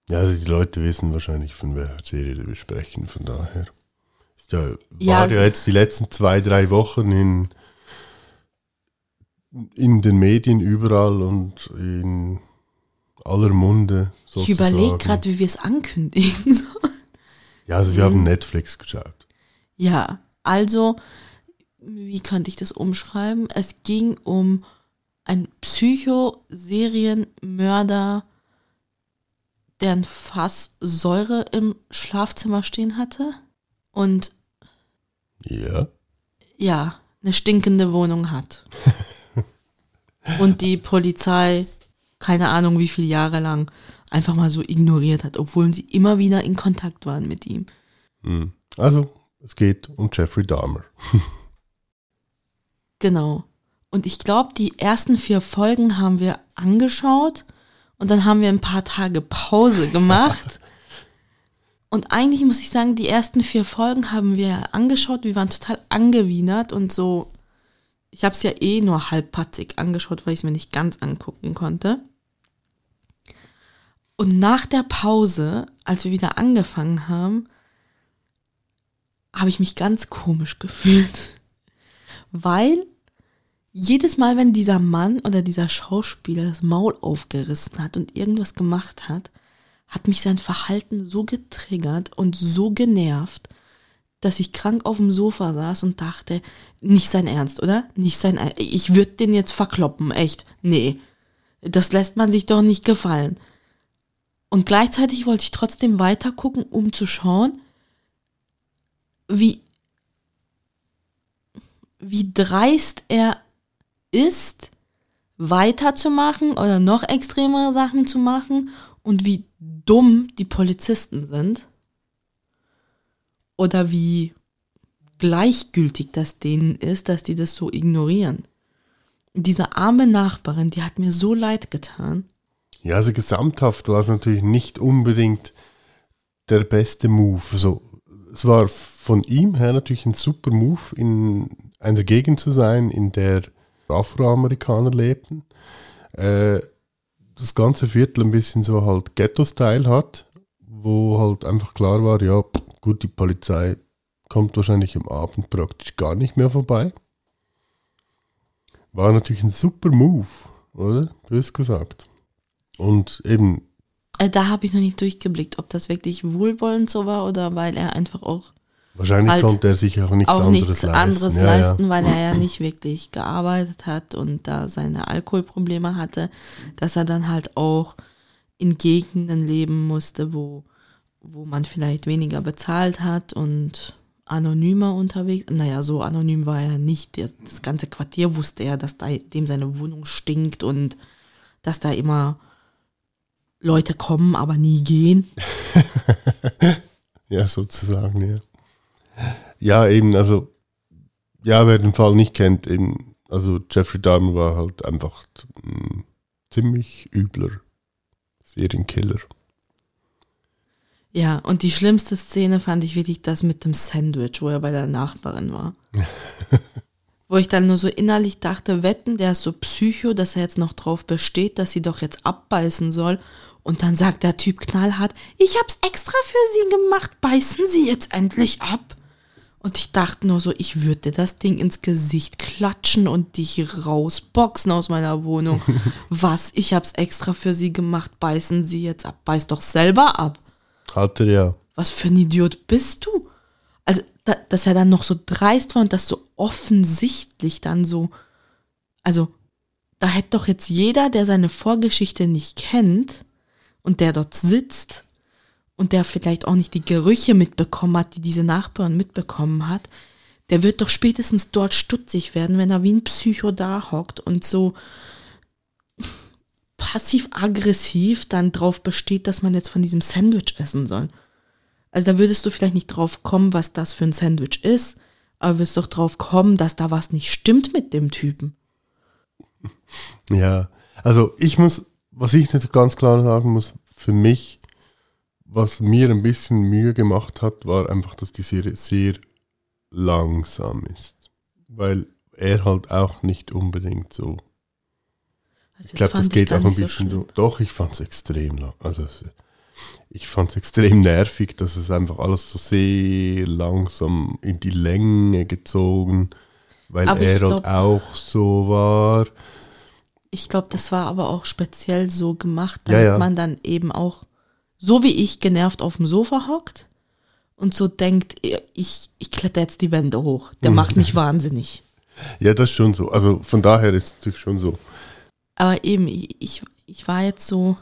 Ja, also die Leute wissen wahrscheinlich, von welcher Serie wir sprechen, von daher. Ja, war Ja, ja, jetzt die letzten zwei, drei Wochen in, in den Medien überall und in aller Munde. Ich überlege sozusagen. gerade, wie wir es ankündigen [LAUGHS] sollen. Ja, also wir haben Netflix geschaut. Ja, also, wie könnte ich das umschreiben? Es ging um einen Psycho-Serienmörder, der ein Fass Säure im Schlafzimmer stehen hatte und Ja. ja, eine stinkende Wohnung hat. [LAUGHS] Und die Polizei, keine Ahnung wie viele Jahre lang, einfach mal so ignoriert hat, obwohl sie immer wieder in Kontakt waren mit ihm. Hm. Also, es geht um Jeffrey Dahmer. [LAUGHS] Genau. Und ich glaube, die ersten vier Folgen haben wir angeschaut und dann haben wir ein paar Tage Pause gemacht. [LAUGHS] Und eigentlich muss ich sagen, die ersten vier Folgen haben wir angeschaut. Wir waren total angewidert und so. Ich habe es ja eh nur halbpatzig angeschaut, weil ich es mir nicht ganz angucken konnte. Und nach der Pause, als wir wieder angefangen haben, habe ich mich ganz komisch gefühlt. Weil jedes Mal, wenn dieser Mann oder dieser Schauspieler das Maul aufgerissen hat und irgendwas gemacht hat, hat mich sein Verhalten so getriggert und so genervt, dass ich krank auf dem Sofa saß und dachte, nicht sein Ernst, oder? Nicht sein Ernst. Ich würde den jetzt verkloppen, echt. Nee. Das lässt man sich doch nicht gefallen. Und gleichzeitig wollte ich trotzdem weiter gucken, um zu schauen, wie, wie dreist er ist, weiterzumachen oder noch extremere Sachen zu machen und wie dumm die Polizisten sind oder wie gleichgültig das denen ist, dass die das so ignorieren. Diese arme Nachbarin, die hat mir so leid getan. Ja, also gesamthaft war es natürlich nicht unbedingt der beste Move. Also, es war von ihm her natürlich ein super Move, in einer Gegend zu sein, in der Afroamerikaner lebten. Äh, das ganze Viertel ein bisschen so halt Ghetto-Style hat, wo halt einfach klar war, ja, gut, die Polizei kommt wahrscheinlich am Abend praktisch gar nicht mehr vorbei. War natürlich ein super Move, oder? Bös gesagt. Und eben. Äh, da habe ich noch nicht durchgeblickt, ob das wirklich wohlwollend so war oder weil er einfach auch Wahrscheinlich halt konnte er sich auch nichts auch anderes nichts leisten, anderes ja, leisten ja. weil er ja nicht wirklich gearbeitet hat und da seine Alkoholprobleme hatte, dass er dann halt auch in Gegenden leben musste, wo, wo man vielleicht weniger bezahlt hat und anonymer unterwegs. Naja, so anonym war er nicht. Das ganze Quartier wusste er, dass da dem seine Wohnung stinkt und dass da immer Leute kommen, aber nie gehen. [LAUGHS] ja, sozusagen, ja. Ja, eben, also, ja, wer den Fall nicht kennt, eben, also Jeffrey Dahmer war halt einfach ein ziemlich übler Serienkiller. Ja, und die schlimmste Szene fand ich wirklich das mit dem Sandwich, wo er bei der Nachbarin war. [LAUGHS] wo ich dann nur so innerlich dachte, wetten, der ist so psycho, dass er jetzt noch drauf besteht, dass sie doch jetzt abbeißen soll. Und dann sagt der Typ knallhart, ich hab's extra für sie gemacht, beißen sie jetzt endlich ab. Und ich dachte nur so, ich würde das Ding ins Gesicht klatschen und dich rausboxen aus meiner Wohnung. [LAUGHS] Was? Ich hab's extra für sie gemacht. Beißen sie jetzt ab. Beiß doch selber ab. Hatte ja. Was für ein Idiot bist du? Also, da, dass er dann noch so dreist war und das so offensichtlich dann so. Also, da hätte doch jetzt jeder, der seine Vorgeschichte nicht kennt und der dort sitzt, und der vielleicht auch nicht die Gerüche mitbekommen hat, die diese Nachbarin mitbekommen hat, der wird doch spätestens dort stutzig werden, wenn er wie ein Psycho da hockt und so passiv-aggressiv dann drauf besteht, dass man jetzt von diesem Sandwich essen soll. Also da würdest du vielleicht nicht drauf kommen, was das für ein Sandwich ist, aber wirst doch drauf kommen, dass da was nicht stimmt mit dem Typen. Ja, also ich muss, was ich nicht ganz klar sagen muss, für mich was mir ein bisschen Mühe gemacht hat, war einfach, dass die Serie sehr langsam ist. Weil er halt auch nicht unbedingt so. Also ich glaube, das geht auch ein bisschen so, so, Doch, ich fand es extrem lang. Also, ich fand es extrem nervig, dass es einfach alles so sehr langsam in die Länge gezogen, weil aber er halt auch so war. Ich glaube, das war aber auch speziell so gemacht, damit ja, ja. man dann eben auch so wie ich genervt auf dem Sofa hockt und so denkt, ich, ich kletter jetzt die Wände hoch. Der mhm. macht mich wahnsinnig. Ja, das ist schon so. Also von daher ist es natürlich schon so. Aber eben, ich, ich war jetzt so,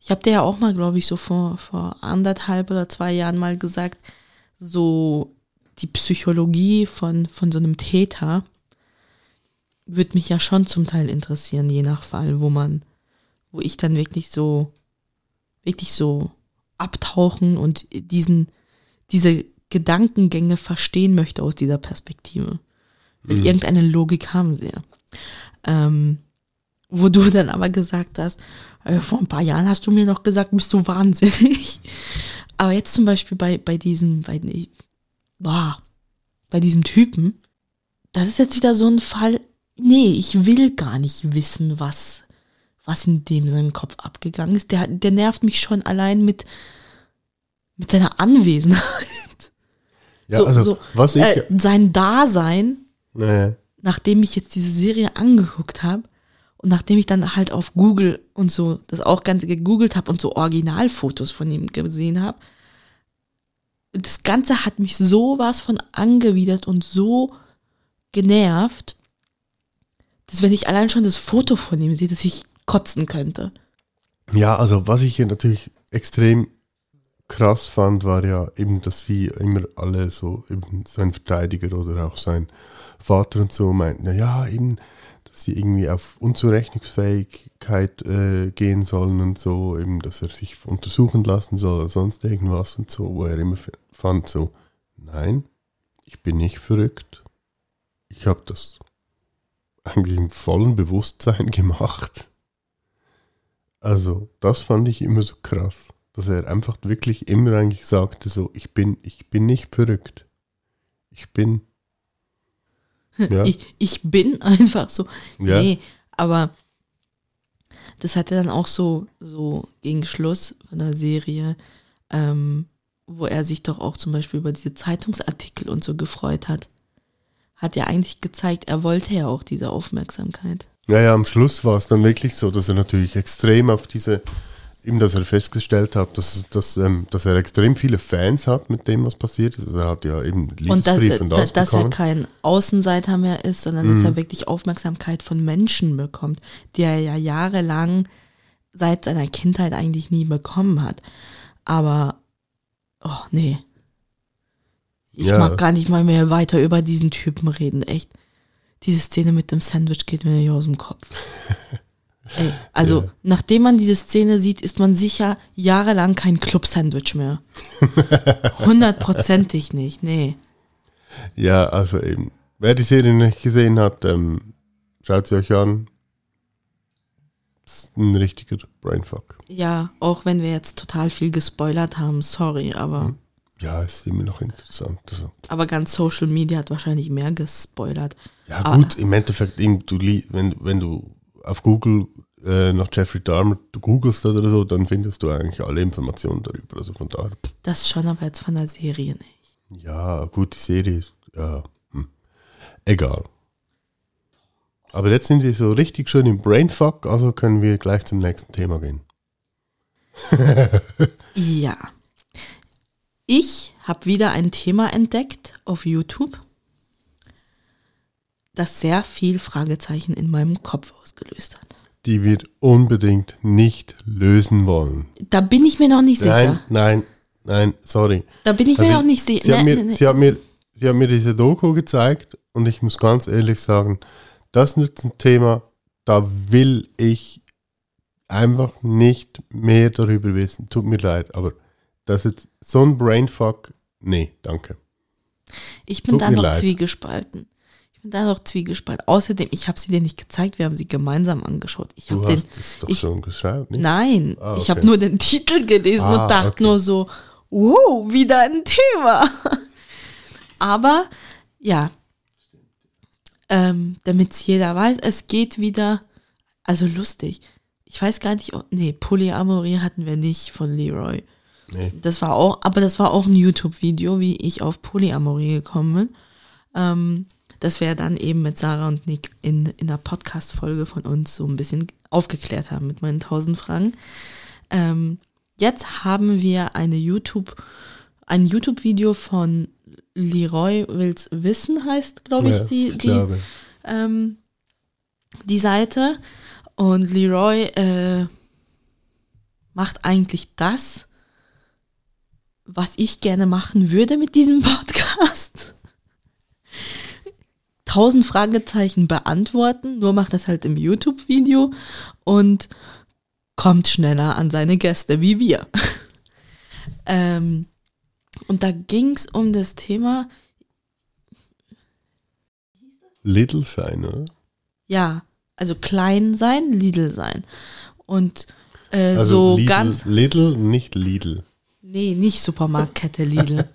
ich habe dir ja auch mal, glaube ich, so vor, vor anderthalb oder zwei Jahren mal gesagt, so die Psychologie von, von so einem Täter würde mich ja schon zum Teil interessieren, je nach Fall, wo man, wo ich dann wirklich so, wirklich so abtauchen und diesen, diese Gedankengänge verstehen möchte aus dieser Perspektive. Mhm. irgendeine Logik haben sie ja. Ähm, wo du dann aber gesagt hast, äh, vor ein paar Jahren hast du mir noch gesagt, bist du wahnsinnig. [LAUGHS] Aber jetzt zum Beispiel bei, bei diesem, bei, boah, bei diesem Typen, das ist jetzt wieder so ein Fall, nee, ich will gar nicht wissen, was, was in dem seinem Kopf abgegangen ist. Der, der nervt mich schon allein mit, mit seiner Anwesenheit. [LAUGHS] Ja, so, also, so, was ich. äh, sein Dasein, nee. nachdem ich jetzt diese Serie angeguckt habe und nachdem ich dann halt auf Google und so das auch Ganze gegoogelt habe und so Originalfotos von ihm gesehen habe, das Ganze hat mich sowas von angewidert und so genervt, dass wenn ich allein schon das Foto von ihm sehe, dass ich kotzen könnte. Ja, also was ich hier natürlich extrem krass fand, war ja eben, dass sie immer alle so, eben sein Verteidiger oder auch sein Vater und so meinten, na ja, eben, dass sie irgendwie auf Unzurechnungsfähigkeit äh, gehen sollen und so, eben, dass er sich untersuchen lassen soll oder sonst irgendwas und so, wo er immer fand so, nein, ich bin nicht verrückt. Ich habe das eigentlich im vollen Bewusstsein gemacht. Also, das fand ich immer so krass, dass er einfach wirklich immer eigentlich sagte so, ich bin, ich bin nicht verrückt. Ich bin, ja, Ich, ich bin [LAUGHS] einfach so. ja, Nee, aber das hat er dann auch so, so gegen Schluss von der Serie, ähm, wo er sich doch auch zum Beispiel über diese Zeitungsartikel und so gefreut hat, hat ja eigentlich gezeigt, er wollte ja auch diese Aufmerksamkeit. ja, ja, am Schluss war es dann wirklich so, dass er natürlich extrem auf diese, eben, dass er festgestellt hat, dass, dass, ähm, dass er extrem viele Fans hat mit dem, was passiert ist. Also er hat ja eben Und da, Liebesbrief und da, das dass er kein Außenseiter mehr ist, sondern Mhm. dass er wirklich Aufmerksamkeit von Menschen bekommt, die er ja jahrelang seit seiner Kindheit eigentlich nie bekommen hat. Aber, oh nee. Ich Ja. mag gar nicht mal mehr weiter über diesen Typen reden, echt. Diese Szene mit dem Sandwich geht mir nicht aus dem Kopf. [LAUGHS] Ey, also, Ja. nachdem man diese Szene sieht, ist man sicher jahrelang kein Club-Sandwich mehr. [LAUGHS] Hundertprozentig nicht, nee. Ja, also eben. Wer die Serie nicht gesehen hat, ähm, schaut sie euch an. ist ein richtiger Brainfuck. Ja, auch wenn wir jetzt total viel gespoilert haben, sorry, aber, Ja, ist immer noch interessant. Also. aber ganz Social Media hat wahrscheinlich mehr gespoilert. Ja, Ah. gut, im Endeffekt, eben, du, wenn, wenn du auf Google äh, nach Jeffrey Dahmer du googelst oder so, dann findest du eigentlich alle Informationen darüber. Also von daher, Das schon, aber jetzt von der Serie nicht. ja, gut, die Serie ist, ja, hm, egal. Aber jetzt sind wir so richtig schön im Brainfuck, also können wir gleich zum nächsten Thema gehen. [LAUGHS] Ja. Ich habe wieder ein Thema entdeckt auf YouTube, das sehr viel Fragezeichen in meinem Kopf ausgelöst hat. Die wir unbedingt nicht lösen wollen. Da bin ich mir noch nicht sicher. Nein, nein, nein, sorry. Da bin ich mir Also, noch nicht sicher. Sie, hat Nee, mir, nee, nee. sie, hat mir, sie hat mir diese Doku gezeigt und ich muss ganz ehrlich sagen, das ist ein Thema, da will ich einfach nicht mehr darüber wissen. Tut mir leid, aber das ist jetzt so ein Brainfuck. Nee, danke. Ich bin Tut da noch leid. zwiegespalten. Ich bin da noch zwiegespalten. Außerdem, ich habe sie dir nicht gezeigt, wir haben sie gemeinsam angeschaut. Ich Du habe den. hast es doch ich- schon geschaut, nicht? Nein, Ah, ich okay. habe nur den Titel gelesen Ah, und dachte okay. nur so, wow, wieder ein Thema. [LAUGHS] Aber ja, ähm, damit es jeder weiß, es geht wieder, also lustig. Ich weiß gar nicht, ob, nee, Polyamorie hatten wir nicht von Leroy. Nee. Das war auch, aber das war auch ein YouTube-Video, wie ich auf Polyamorie gekommen bin. Ähm, das wir dann eben mit Sarah und Nick in, in einer Podcast-Folge von uns so ein bisschen aufgeklärt haben mit meinen tausend Fragen. Ähm, jetzt haben wir eine YouTube, ein YouTube-Video von Leroy Wills Wissen heißt, glaube ich, Ja, die, die, ähm, die Seite. Und Leroy äh, macht eigentlich das, was ich gerne machen würde mit diesem Podcast. Tausend Fragezeichen beantworten, nur macht das halt im YouTube-Video und kommt schneller an seine Gäste wie wir. ähm, und da ging es um das Thema, Little sein, oder? ja, also klein sein, Lidl sein. Und äh, Also so Lidl, ganz, Little, nicht Lidl. Nee, nicht Supermarktkette Lidl.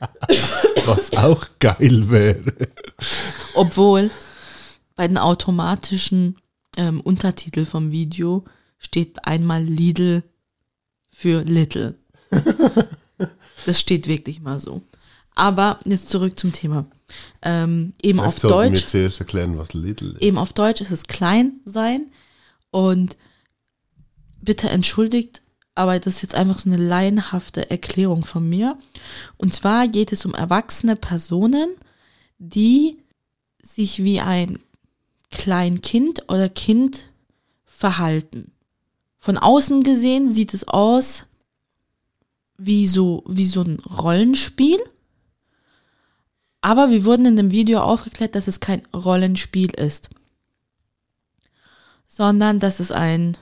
[LAUGHS] Was auch geil wäre. Obwohl bei den automatischen ähm, Untertitel vom Video steht einmal Lidl für Little. das steht wirklich mal so. Aber jetzt zurück zum Thema. Ähm, eben Vielleicht auf Deutsch, zuerst erklären, was Lidl ist. eben auf Deutsch ist es klein sein und bitte entschuldigt, aber das ist jetzt einfach so eine laienhafte Erklärung von mir. Und zwar geht es um erwachsene Personen, die sich wie ein Kleinkind oder Kind verhalten. Von außen gesehen sieht es aus wie so, wie so ein Rollenspiel. Aber wir wurden in dem Video aufgeklärt, dass es kein Rollenspiel ist, sondern dass es ein,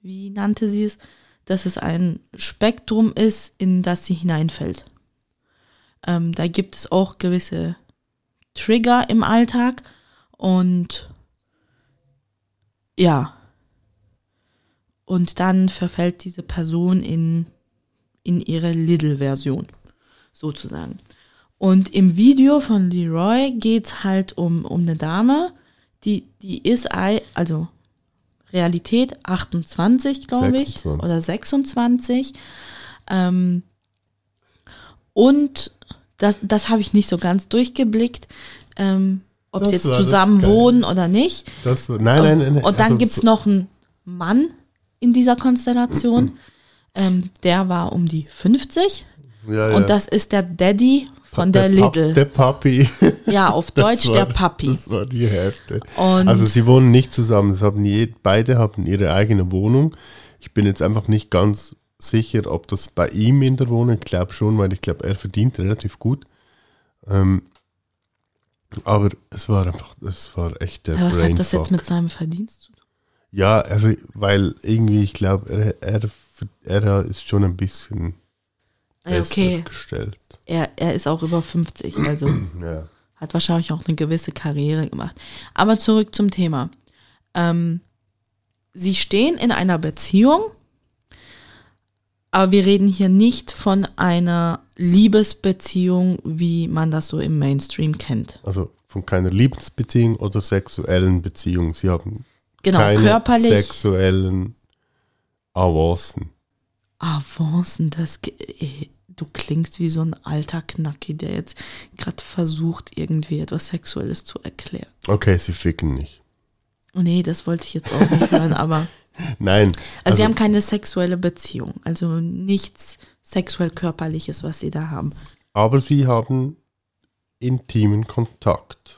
wie nannte sie es, dass es ein Spektrum ist, in das sie hineinfällt. Ähm, da gibt es auch gewisse Trigger im Alltag und ja. Und dann verfällt diese Person in, in ihre Little-Version, sozusagen. Und im Video von Leroy geht's halt um, um eine Dame, die, die ist, also Realität 28, glaube ich, 26. oder 26. Ähm, und das, das habe ich nicht so ganz durchgeblickt, ähm, ob sie Das jetzt war das zusammen wohnen oder nicht. Das, nein, nein, nein. Und dann also gibt's so- noch einen Mann in dieser Konstellation. [CLEARS THROAT] ähm, der war um die 50. ja, ja. Und das ist der Daddy von der, Pap- Lidl. Der Papi. ja, auf [LAUGHS] Deutsch war- der Papi. Das war die Hälfte. Und Also sie wohnen nicht zusammen. Das haben je, beide haben ihre eigene Wohnung. Ich bin jetzt einfach nicht ganz sicher, ob das bei ihm in der Wohnung, ich glaube schon, weil ich glaube, er verdient relativ gut. Ähm, aber es war einfach, es war echt der ja, was hat das jetzt mit seinem Verdienst zu tun? Ja, also, weil irgendwie, ich glaube, er, er, er ist schon ein bisschen okay, gestellt. er, er ist auch über 50, also [CLEARS THROAT] Ja. hat wahrscheinlich auch eine gewisse Karriere gemacht. Aber zurück zum Thema. Ähm, sie stehen in einer Beziehung, aber wir reden hier nicht von einer Liebesbeziehung, wie man das so im Mainstream kennt. Also von keiner Liebesbeziehung oder sexuellen Beziehung. Sie haben Genau, keine körperlich. sexuellen Avancen. Avancen, das. ey, Du klingst wie so ein alter Knacki, der jetzt gerade versucht, irgendwie etwas Sexuelles zu erklären. Okay, sie ficken nicht. Nee, das wollte ich jetzt auch nicht hören, aber. [LAUGHS] Nein. Also, sie haben keine sexuelle Beziehung. Also nichts sexuell körperliches, was sie da haben. aber sie haben intimen Kontakt.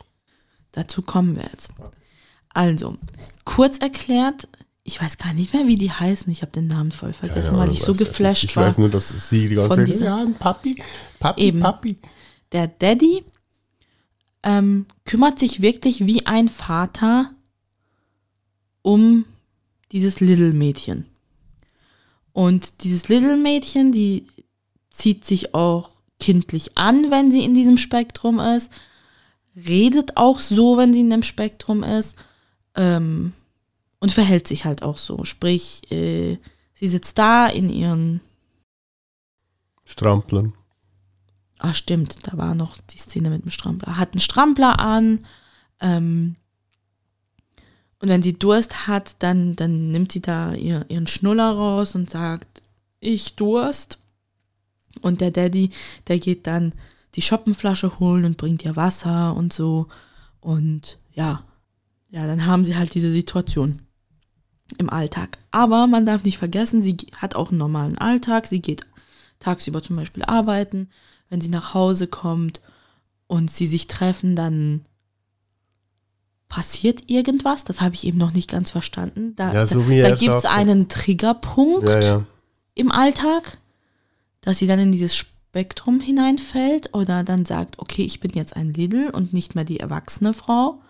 Dazu kommen wir jetzt. Also, kurz erklärt, ich weiß gar nicht mehr, wie die heißen. Ich habe den Namen voll vergessen, Keine weil Ahnung, ich so ich geflasht nicht. ich war. weiß nur, dass sie die ganze Zeit dieser- ja, Papi, Papi, Eben. Papi. der Daddy ähm, kümmert sich wirklich wie ein Vater um dieses Little-Mädchen. Und dieses Little-Mädchen, die zieht sich auch kindlich an, wenn sie in diesem Spektrum ist, redet auch so, wenn sie in dem Spektrum ist ähm, und verhält sich halt auch so. Sprich, äh, sie sitzt da in ihren Stramplern. Ah, stimmt, da war noch die Szene mit dem Strampler. Hat einen Strampler an. Ähm, und wenn sie Durst hat, dann, dann nimmt sie da ihr, ihren Schnuller raus und sagt, ich Durst. Und der Daddy, der geht dann die Schoppenflasche holen und bringt ihr Wasser und so. Und ja, ja, dann haben sie halt diese Situation im Alltag. Aber man darf nicht vergessen, sie hat auch einen normalen Alltag. Sie geht tagsüber zum Beispiel arbeiten. Wenn sie nach Hause kommt und sie sich treffen, dann passiert irgendwas. Das habe ich eben noch nicht ganz verstanden. Da, Ja, so da, da gibt es einen Triggerpunkt Ja, ja. im Alltag, dass sie dann in dieses Spektrum hineinfällt oder dann sagt, okay, ich bin jetzt ein Lidl und nicht mehr die erwachsene Frau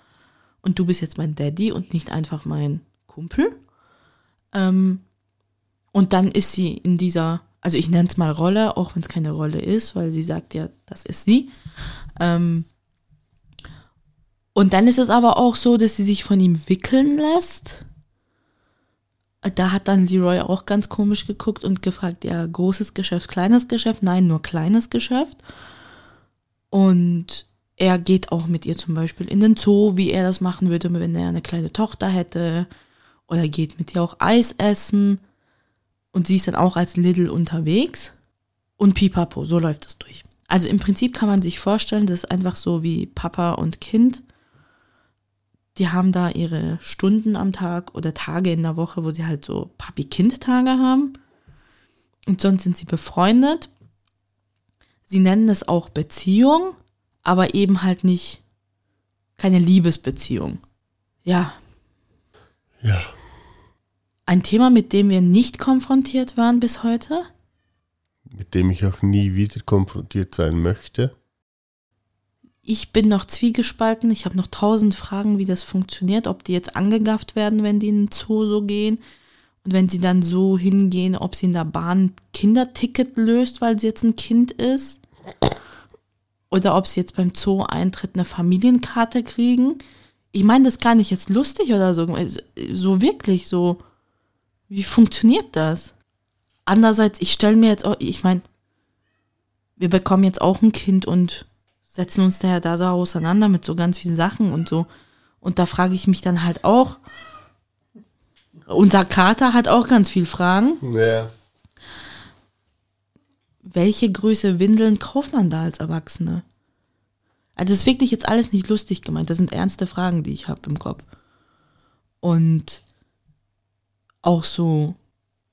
und du bist jetzt mein Daddy und nicht einfach mein Kumpel. Ähm, und dann ist sie in dieser, also ich nenne es mal Rolle, auch wenn es keine Rolle ist, weil sie sagt ja, das ist sie. Ähm, und dann ist es aber auch so, dass sie sich von ihm wickeln lässt. Da hat dann Leroy auch ganz komisch geguckt und gefragt, ja, großes Geschäft, kleines Geschäft? Nein, nur kleines Geschäft. Und er geht auch mit ihr zum Beispiel in den Zoo, wie er das machen würde, wenn er eine kleine Tochter hätte. Oder geht mit ihr auch Eis essen. Und sie ist dann auch als Little unterwegs. Und pipapo, so läuft es durch. Also im Prinzip kann man sich vorstellen, das ist einfach so wie Papa und Kind. Die haben da ihre Stunden am Tag oder Tage in der Woche, wo sie halt so Papi-Kind-Tage haben. Und sonst sind sie befreundet. Sie nennen es auch Beziehung, aber eben halt nicht keine Liebesbeziehung. Ja. Ja. Ein Thema, mit dem wir nicht konfrontiert waren bis heute. Mit dem ich auch nie wieder konfrontiert sein möchte. Ich bin noch zwiegespalten. Ich habe noch tausend Fragen, wie das funktioniert. Ob die jetzt angegafft werden, wenn die in den Zoo so gehen. Und wenn sie dann so hingehen, ob sie in der Bahn ein Kinderticket löst, weil sie jetzt ein Kind ist. Oder ob sie jetzt beim Zoo-Eintritt eine Familienkarte kriegen. Ich meine das gar nicht jetzt lustig oder so. So wirklich so. Wie funktioniert das? Andererseits, ich stelle mir jetzt auch, ich meine, wir bekommen jetzt auch ein Kind und setzen uns da, da so auseinander mit so ganz vielen Sachen und so. Und da frage ich mich dann halt auch, unser Kater hat auch ganz viele Fragen. Ja. Welche Größe Windeln kauft man da als Erwachsene? Also das ist wirklich jetzt alles nicht lustig gemeint. Das sind ernste Fragen, die ich habe im Kopf. Und auch so,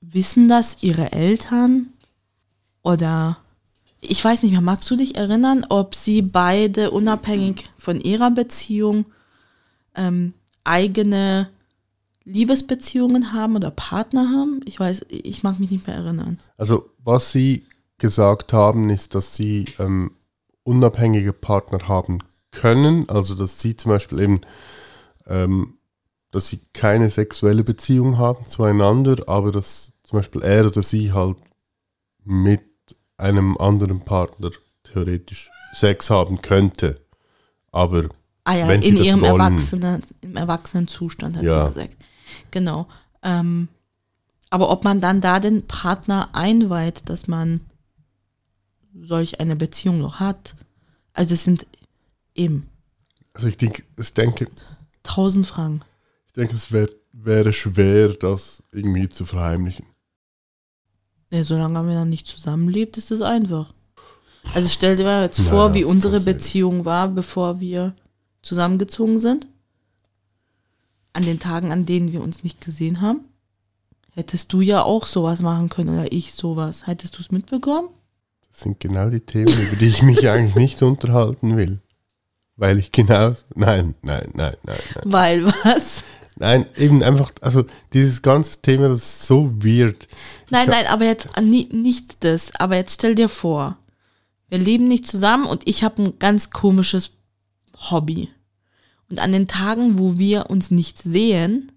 wissen das ihre Eltern? Oder ich weiß nicht mehr, magst du dich erinnern, ob sie beide unabhängig von ihrer Beziehung ähm, eigene Liebesbeziehungen haben oder Partner haben? Ich weiß, ich mag mich nicht mehr erinnern. Also, was sie gesagt haben, ist, dass sie ähm, unabhängige Partner haben können. Also, dass sie zum Beispiel eben, ähm, dass sie keine sexuelle Beziehung haben zueinander, aber dass zum Beispiel er oder sie halt mit einem anderen Partner theoretisch Sex haben könnte. Aber Ah ja, wenn sie in das ihrem wollen. Erwachsenen, im Erwachsenenzustand hat Ja. sie gesagt. Genau. Ähm, aber ob man dann da den Partner einweiht, dass man solch eine Beziehung noch hat, also das sind eben also ich denke, ich denke, tausend Fragen. Ich denke es wär, wäre schwer, das irgendwie zu verheimlichen. Ja, solange man dann nicht zusammenlebt, ist das einfach. Also stell dir mal jetzt Naja, vor, wie unsere. Beziehung war, bevor wir zusammengezogen sind. An den Tagen, an denen wir uns nicht gesehen haben. Hättest du ja auch sowas machen können oder ich sowas. Hättest du es mitbekommen? Das sind genau die Themen, über die ich mich eigentlich nicht unterhalten will. Weil ich genau. Nein, nein, nein, nein, nein. Weil was? Nein, eben einfach, also dieses ganze Thema, das ist so weird. Nein, nein, aber jetzt ni- nicht das. Aber jetzt stell dir vor, wir leben nicht zusammen und ich habe ein ganz komisches Hobby. Und an den Tagen, wo wir uns nicht sehen,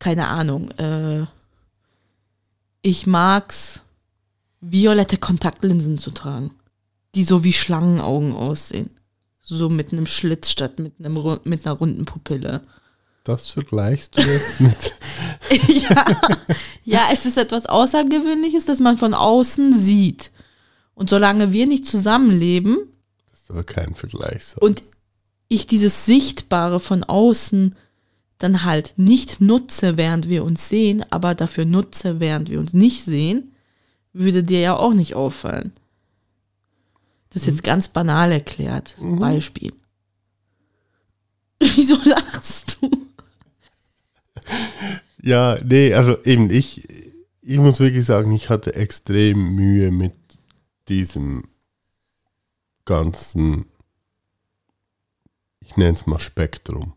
keine Ahnung, äh, ich mag's, violette Kontaktlinsen zu tragen, die so wie Schlangenaugen aussehen. So mit einem Schlitz statt mit, einem, mit einer runden Pupille. Das vergleichst du jetzt [LAUGHS] mit. [LAUGHS] ja, ja, es ist etwas Außergewöhnliches, das man von außen sieht. Und solange wir nicht zusammenleben Das ist aber kein Vergleich. So. und ich dieses Sichtbare von außen dann halt nicht nutze, während wir uns sehen, aber dafür nutze, während wir uns nicht sehen, würde dir ja auch nicht auffallen. Das ist jetzt ganz banal erklärt. Beispiel. [LAUGHS] Wieso lachst? Ja, nee, also eben, ich, ich muss wirklich sagen, ich hatte extrem Mühe mit diesem ganzen, ich nenne es mal Spektrum.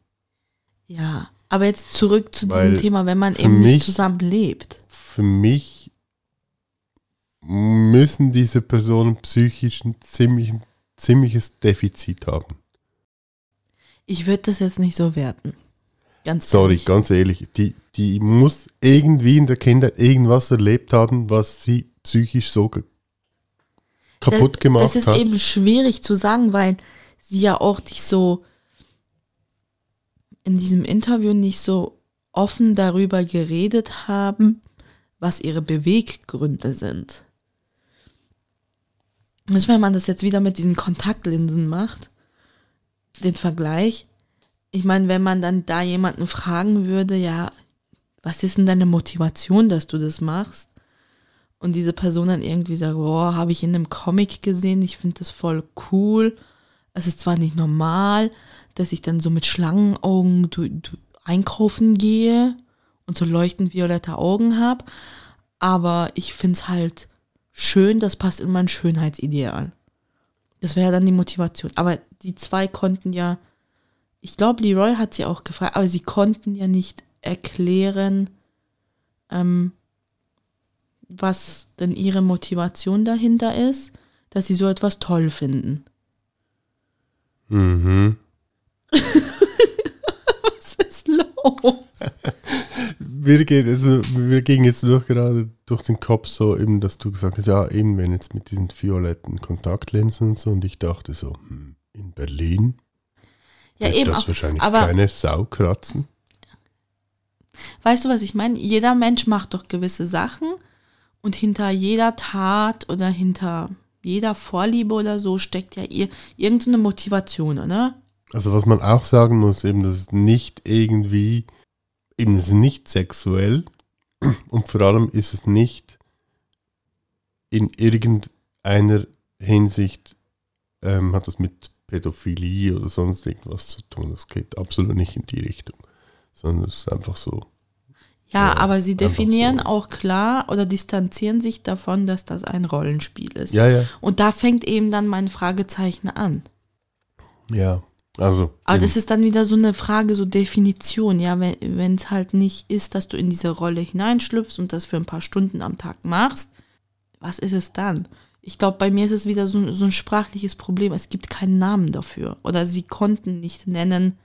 Ja, aber jetzt zurück zu Weil diesem Thema, wenn man eben mich- nicht zusammen lebt. Für mich müssen diese Personen psychisch ein ziemlich, ziemliches Defizit haben. Ich würde das jetzt nicht so werten. Ganz Sorry, ehrlich. ganz ehrlich, die, die muss irgendwie in der Kindheit irgendwas erlebt haben, was sie psychisch so kaputt gemacht Das ist hat. eben schwierig zu sagen, weil sie ja auch dich so in diesem Interview nicht so offen darüber geredet haben, was ihre Beweggründe sind. Und wenn man das jetzt wieder mit diesen Kontaktlinsen macht, den Vergleich, ich meine, wenn man dann da jemanden fragen würde, ja, was ist denn deine Motivation, dass du das machst? Und diese Person dann irgendwie sagt, boah, habe ich in einem Comic gesehen, ich finde das voll cool. Es ist zwar nicht normal, dass ich dann so mit Schlangenaugen du, du einkaufen gehe und so leuchtend violette Augen habe, aber ich finde es halt schön, das passt in mein Schönheitsideal. Das wäre dann die Motivation. Aber die zwei konnten ja, ich glaube, Leroy hat sie auch gefragt, aber sie konnten ja nicht erklären, ähm, was denn ihre Motivation dahinter ist, dass sie so etwas toll finden. Mhm. [LAUGHS] Was ist los? mir, geht mir ging jetzt nur gerade durch den Kopf so, eben, dass du gesagt hast, ja, eben, wenn jetzt mit diesen violetten Kontaktlinsen und so, und ich dachte so, hm, in Berlin Ja, eben das auch. wahrscheinlich Aber keine Sau kratzen. weißt du, was ich meine? Jeder Mensch macht doch gewisse Sachen und hinter jeder Tat oder hinter jeder Vorliebe oder so steckt ja ir irgendeine Motivation, oder? Also was man auch sagen muss, eben, das ist nicht irgendwie, eben es ist nicht sexuell [CLEARS THROAT] und vor allem ist es nicht in irgendeiner Hinsicht, ähm, hat das mit Pädophilie oder sonst irgendwas zu tun. Das geht absolut nicht in die Richtung, sondern es ist einfach so. Ja, Ja, aber sie definieren so. auch klar oder distanzieren sich davon, dass das ein Rollenspiel ist. Ja, ja, Und da fängt eben dann mein Fragezeichen an. ja. Also, Aber das ist dann wieder so eine Frage, so Definition, ja, wenn es halt nicht ist, dass du in diese Rolle hineinschlüpfst und das für ein paar Stunden am Tag machst, was ist es dann? Ich glaube, bei mir ist es wieder so, so ein sprachliches Problem. Es gibt keinen Namen dafür. Oder sie konnten nicht nennen,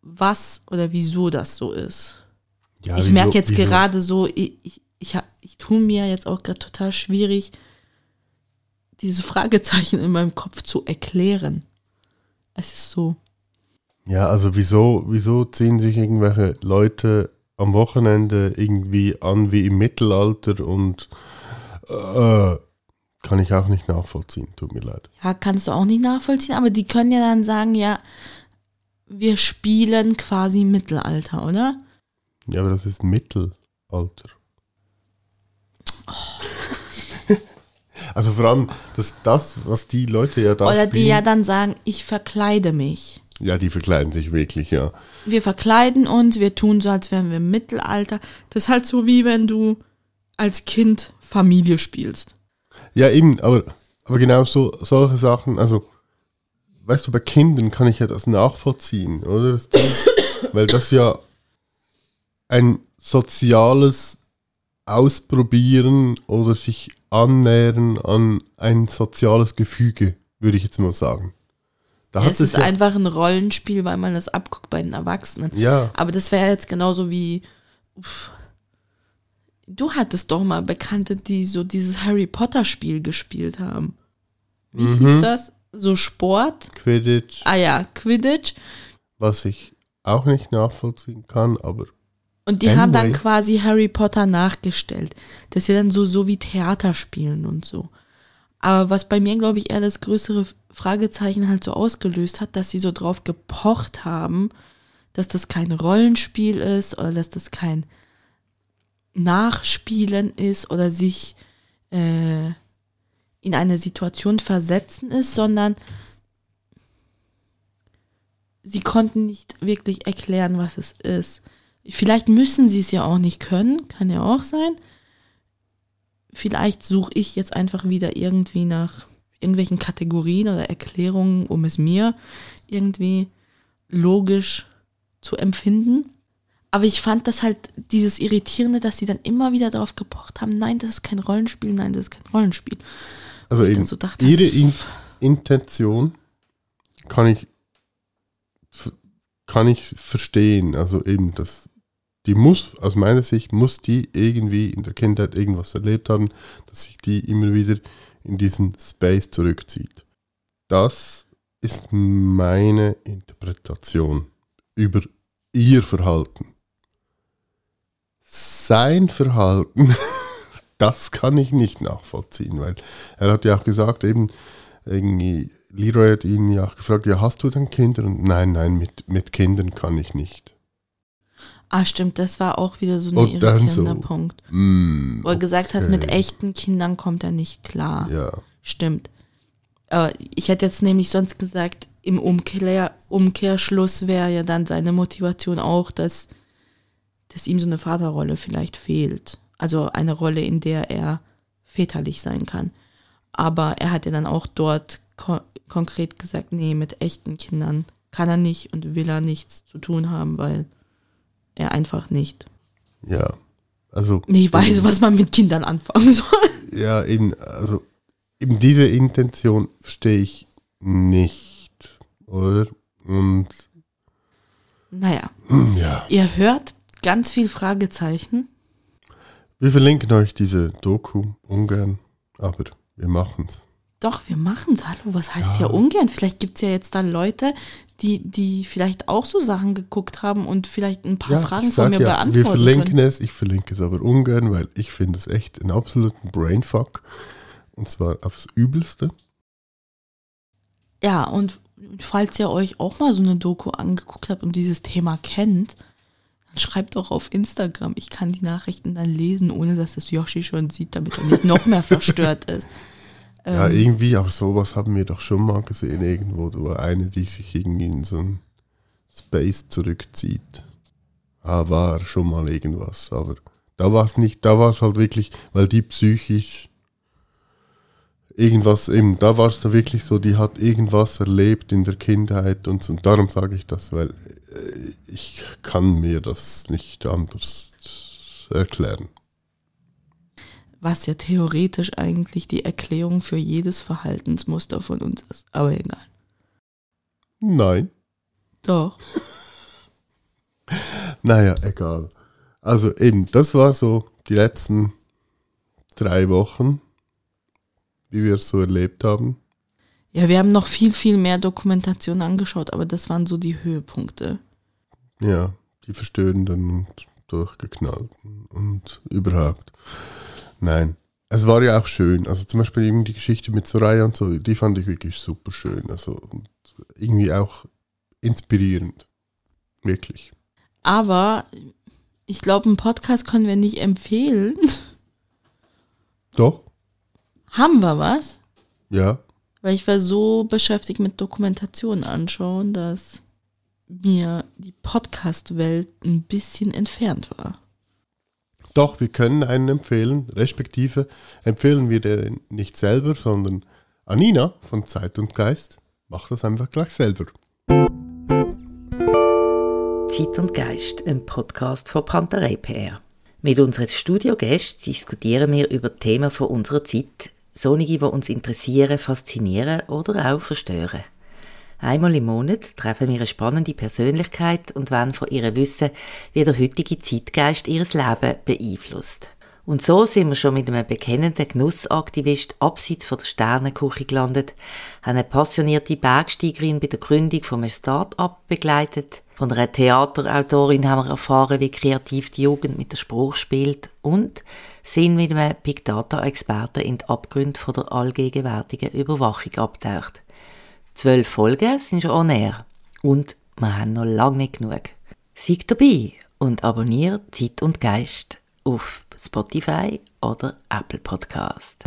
was oder wieso das so ist. ja, ich merke jetzt wieso- gerade so, ich, ich, ich, ich tue mir jetzt auch gerade total schwierig, diese Fragezeichen in meinem Kopf zu erklären. Es ist so. Ja, also wieso, wieso ziehen sich irgendwelche Leute am Wochenende irgendwie an wie im Mittelalter und äh, kann ich auch nicht nachvollziehen, tut mir leid. Ja, kannst du auch nicht nachvollziehen, aber die können ja dann sagen, ja, wir spielen quasi Mittelalter, oder? Ja, aber das ist Mittelalter. [LAUGHS] Also vor allem, dass das, was die Leute ja da Oder die spielen, ja dann sagen, ich verkleide mich. ja, die verkleiden sich wirklich, ja. Wir verkleiden uns, wir tun so, als wären wir im Mittelalter. Das ist halt so, wie wenn du als Kind Familie spielst. Ja, eben, aber, aber genau so, solche Sachen, also, weißt du, bei Kindern kann ich ja das nachvollziehen, oder? Das Ding, [COUGHS] weil das ja ein soziales Ausprobieren oder sich annähern an ein soziales Gefüge, würde ich jetzt mal sagen. Da es es ist ja, einfach ein Rollenspiel, weil man das abguckt bei den Erwachsenen. ja, Aber das wäre jetzt genauso wie. Uff, du hattest doch mal Bekannte, die so dieses Harry Potter-Spiel gespielt haben. Wie Mhm. hieß das? So Sport? Quidditch, Ah ja, Quidditch. was ich auch nicht nachvollziehen kann, aber Und die haben dann Anyway. quasi Harry Potter nachgestellt. Das ist ja dann so, so wie Theater spielen und so. Aber was bei mir, glaube ich, eher das größere Fragezeichen halt so ausgelöst hat, dass sie so drauf gepocht haben, dass das kein Rollenspiel ist oder dass das kein Nachspielen ist oder sich äh, in eine Situation versetzen ist, sondern sie konnten nicht wirklich erklären, was es ist. Vielleicht müssen sie es ja auch nicht können, kann ja auch sein. Vielleicht suche ich jetzt einfach wieder irgendwie nach irgendwelchen Kategorien oder Erklärungen, um es mir irgendwie logisch zu empfinden. Aber ich fand das halt dieses Irritierende, dass sie dann immer wieder darauf gepocht haben, nein, das ist kein Rollenspiel, nein, das ist kein Rollenspiel. Also eben, so dachte, ihre In Intention kann ich, kann ich verstehen. Also eben, das, die muss, aus meiner Sicht, muss die irgendwie in der Kindheit irgendwas erlebt haben, dass sich die immer wieder in diesen Space zurückzieht. Das ist meine Interpretation über ihr Verhalten. Sein Verhalten, [LAUGHS] das kann ich nicht nachvollziehen, weil er hat ja auch gesagt, eben, irgendwie, Leroy hat ihn ja auch gefragt, ja, hast du denn Kinder? Und nein, nein, mit, mit Kindern kann ich nicht. Ah, stimmt, das war auch wieder so ein irritierender so, Punkt. Mm, Wo er gesagt hat, mit okay. echten Kindern kommt er nicht klar. Ja, Stimmt. Aber ich hätte jetzt nämlich sonst gesagt, im Umkehr, Umkehrschluss wäre ja dann seine Motivation auch, dass, dass ihm so eine Vaterrolle vielleicht fehlt. Also eine Rolle, in der er väterlich sein kann. Aber er hat ja dann auch dort ko konkret gesagt, nee, mit echten Kindern kann er nicht und will er nichts zu tun haben, weil er einfach nicht ja. Also, nicht weiß, was man mit Kindern anfangen soll. ja, eben, also, eben diese Intention verstehe ich nicht, oder? Und, Naja, ja. ihr hört ganz viel Fragezeichen. Wir verlinken euch diese Doku ungern, aber wir machen's. Doch, wir machen's. Hallo, was heißt Ja. ja ungern? Vielleicht gibt's ja jetzt dann Leute, die, die vielleicht auch so Sachen geguckt haben und vielleicht ein paar Fragen ich von mir ja, beantworten Wir verlinken können. es, ich verlinke es aber ungern, weil ich finde es echt einen absoluten Brainfuck. Und zwar aufs Übelste. Ja, und falls ihr euch auch mal so eine Doku angeguckt habt und dieses Thema kennt, schreibt doch auf Instagram. Ich kann die Nachrichten dann lesen, ohne dass das Yoshi schon sieht, damit er nicht noch mehr verstört ist. [LAUGHS] Ja, Ähm, irgendwie, aber sowas haben wir doch schon mal gesehen, irgendwo. War eine, die sich irgendwie in so ein Space zurückzieht. Ah, war schon mal irgendwas, aber da war es nicht, da war es halt wirklich, weil die psychisch irgendwas eben, da war es da wirklich so, die hat irgendwas erlebt in der Kindheit und, so. und darum sage ich das, weil äh, ich kann mir das nicht anders erklären. was ja theoretisch eigentlich die Erklärung für jedes Verhaltensmuster von uns ist. Aber egal. Nein. Doch. [LAUGHS] Naja, egal. Also eben, das war so die letzten drei Wochen, wie wir es so erlebt haben. Ja, wir haben noch viel, viel mehr Dokumentation angeschaut, aber das waren so die Höhepunkte. Ja, die verstörenden und durchgeknallten und überhaupt. Nein, es war ja auch schön. Also zum Beispiel eben die Geschichte mit Soraya und so, die fand ich wirklich super schön. Also irgendwie auch inspirierend. Wirklich. Aber ich glaube, einen Podcast können wir nicht empfehlen. Doch, haben wir was? ja. Weil ich war so beschäftigt mit Dokumentation anschauen, dass mir die Podcast-Welt ein bisschen entfernt war. Doch, wir können einen empfehlen, respektive empfehlen wir den nicht selber, sondern Anina von Zeit und Geist macht das einfach gleich selber. Zeit und Geist, ein Podcast von Panterei PR. Mit unseren Studiogästen diskutieren wir über Themen von unserer Zeit, solche, die uns interessieren, faszinieren oder auch verstören. Einmal im Monat treffen wir eine spannende Persönlichkeit und wollen von ihr wissen, wie der heutige Zeitgeist ihr Leben beeinflusst. Und so sind wir schon mit einem bekennenden Genussaktivist abseits von der Sternenküche gelandet, haben eine passionierte Bergsteigerin bei der Gründung von einem Start-up begleitet, von einer Theaterautorin haben wir erfahren, wie kreativ die Jugend mit der Spruch spielt und sind mit einem Big Data-Experten in die Abgründe von der allgegenwärtigen Überwachung abtaucht. Zwölf Folgen sind schon on air und wir haben noch lange nicht genug. Seid dabei und abonniert Zeit und Geist auf Spotify oder Apple Podcast.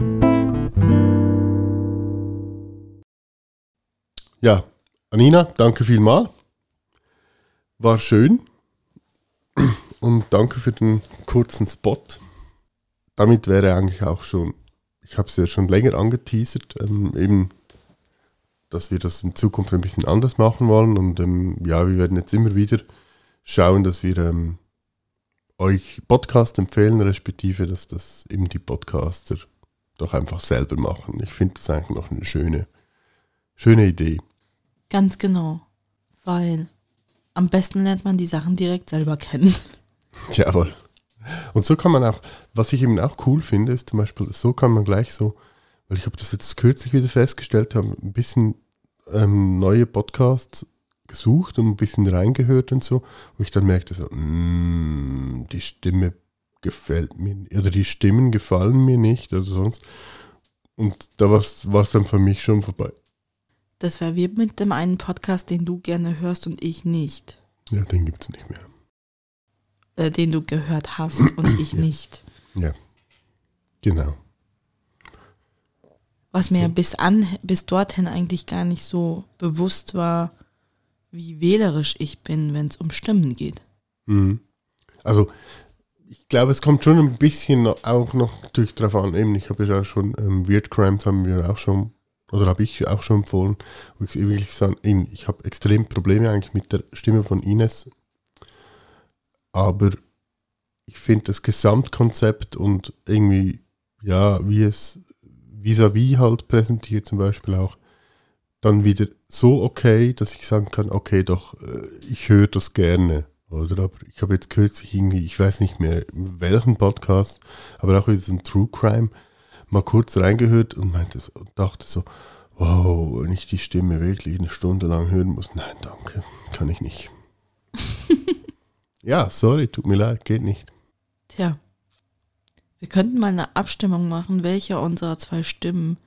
Ja, Anina, danke vielmals. War schön. Und danke für den kurzen Spot. Damit wäre eigentlich auch schon, ich habe es ja schon länger angeteasert, ähm, eben, dass wir das in Zukunft ein bisschen anders machen wollen. Und ähm, ja, wir werden jetzt immer wieder schauen, dass wir ähm, euch Podcast empfehlen, respektive, dass das eben die Podcaster doch einfach selber machen. Ich finde das eigentlich noch eine schöne, schöne Idee. Ganz genau. Weil am besten lernt man die Sachen direkt selber kennen. [LAUGHS] Jawohl. Und so kann man auch, was ich eben auch cool finde, ist zum Beispiel, so kann man gleich so, weil ich habe das jetzt kürzlich wieder festgestellt, habe ein bisschen ähm, neue Podcasts gesucht und ein bisschen reingehört und so, wo ich dann merkte, so, mm, die Stimme gefällt mir, oder die Stimmen gefallen mir nicht, oder sonst. Und da war es dann für mich schon vorbei. Das wäre wie mit dem einen Podcast, den du gerne hörst und ich nicht. Ja, den gibt es nicht mehr. Äh, den du gehört hast und ich [CLEARS THROAT] Ja. nicht. Ja. Genau. Was mir So. bis, an, bis dorthin eigentlich gar nicht so bewusst war, wie wählerisch ich bin, wenn es um Stimmen geht. Mhm. Also, ich glaube, es kommt schon ein bisschen auch noch natürlich drauf an. Eben, ich habe ja schon ähm, Weird Crimes haben wir auch schon, oder habe ich auch schon empfohlen, wo ich wirklich sagen, ich habe extrem Probleme eigentlich mit der Stimme von Ines. Aber ich finde das Gesamtkonzept und irgendwie, ja, wie es vis-à-vis halt präsentiert zum Beispiel auch, dann wieder so okay, dass ich sagen kann, okay, doch, äh, ich höre das gerne. Oder aber ich habe jetzt kürzlich irgendwie, ich weiß nicht mehr welchen Podcast, aber auch wieder so ein True Crime, mal kurz reingehört und meinte und dachte so, wow, wenn ich die Stimme wirklich eine Stunde lang hören muss, nein, danke, kann ich nicht. [LAUGHS] ja, sorry, tut mir leid, geht nicht. Tja, wir könnten mal eine Abstimmung machen, welche unserer zwei Stimmen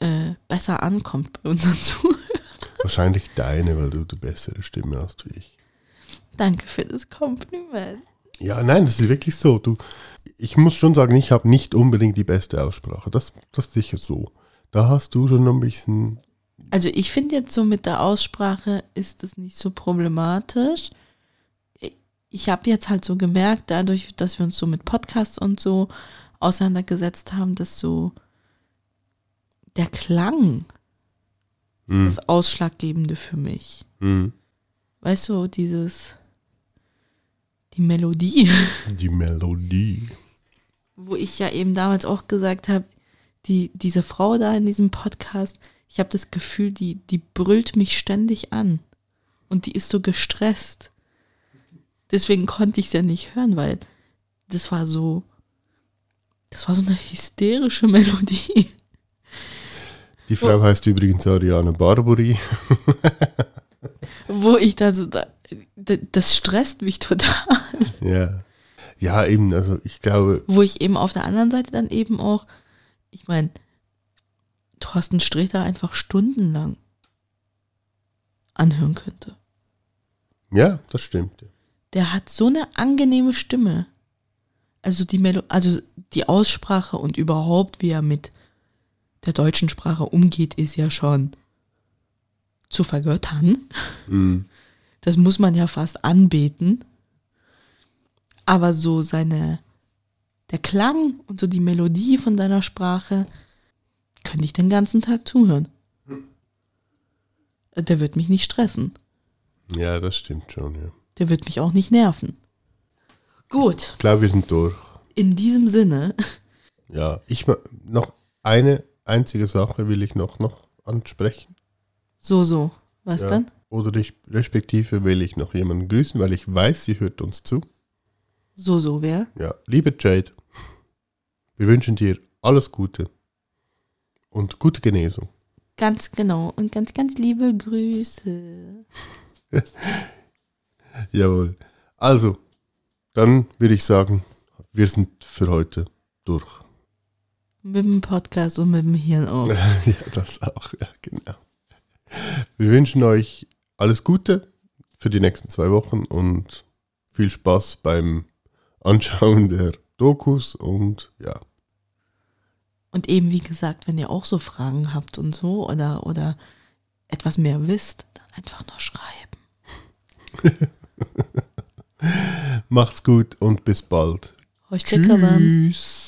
äh, besser ankommt bei unseren [LAUGHS] Zuhörern. Wahrscheinlich deine, weil du die bessere Stimme hast wie ich. Danke für das Kompliment. Ja, nein, das ist wirklich so. Du, ich muss schon sagen, ich habe nicht unbedingt die beste Aussprache. Das, das ist sicher so. Da hast du schon noch ein bisschen. Also ich finde jetzt so mit der Aussprache ist das nicht so problematisch. Ich habe jetzt halt so gemerkt, dadurch, dass wir uns so mit Podcasts und so auseinandergesetzt haben, dass so der Klang ist das Ausschlaggebende für mich. hm, Weißt du, dieses, die Melodie, [LAUGHS] die Melodie. wo ich ja eben damals auch gesagt habe, die, diese Frau da in diesem Podcast, ich habe das Gefühl, die, die brüllt mich ständig an. Und die ist so gestresst. Deswegen konnte ich es ja nicht hören, weil das war so, das war so eine hysterische [LAUGHS] Melodie. Die Frau heißt übrigens Ariane Barbori. [LAUGHS] Wo ich da so, da, das stresst mich total. Ja. Ja, eben, also ich glaube, Wo ich eben auf der anderen Seite dann eben auch, ich meine, Thorsten Sträter einfach stundenlang anhören könnte. ja, das stimmt. Der hat so eine angenehme Stimme. Also die Melo also die Aussprache und überhaupt, wie er mit der deutschen Sprache umgeht, ist ja schon zu vergöttern. Hm. Das muss man ja fast anbeten. Aber so seine, der Klang und so die Melodie von seiner Sprache, könnte ich den ganzen Tag zuhören. Der wird mich nicht stressen. Ja, das stimmt schon, ja. Der wird mich auch nicht nerven. Gut, glaube, wir sind durch. in diesem Sinne, Ja, ich noch eine einzige Sache will ich noch, noch ansprechen. so, so. Was Ja. dann? Oder ich, respektive will ich noch jemanden grüßen, weil ich weiß, sie hört uns zu. So, so, wer? Ja, liebe Jade, wir wünschen dir alles Gute und gute Genesung. Ganz genau. Und ganz, ganz liebe Grüße. [LAUGHS] Jawohl. Also, dann würde ich sagen, wir sind für heute durch. Mit dem Podcast und mit dem Hirn auch. [LAUGHS] ja, das auch, ja, genau. Wir wünschen euch alles Gute für die nächsten zwei Wochen und viel Spaß beim Anschauen der Dokus und ja, Und eben, wie gesagt, wenn ihr auch so Fragen habt und so oder, oder etwas mehr wisst, dann einfach nur schreiben. [LAUGHS] macht's gut und bis bald. Euch Tschüss. Tschüss.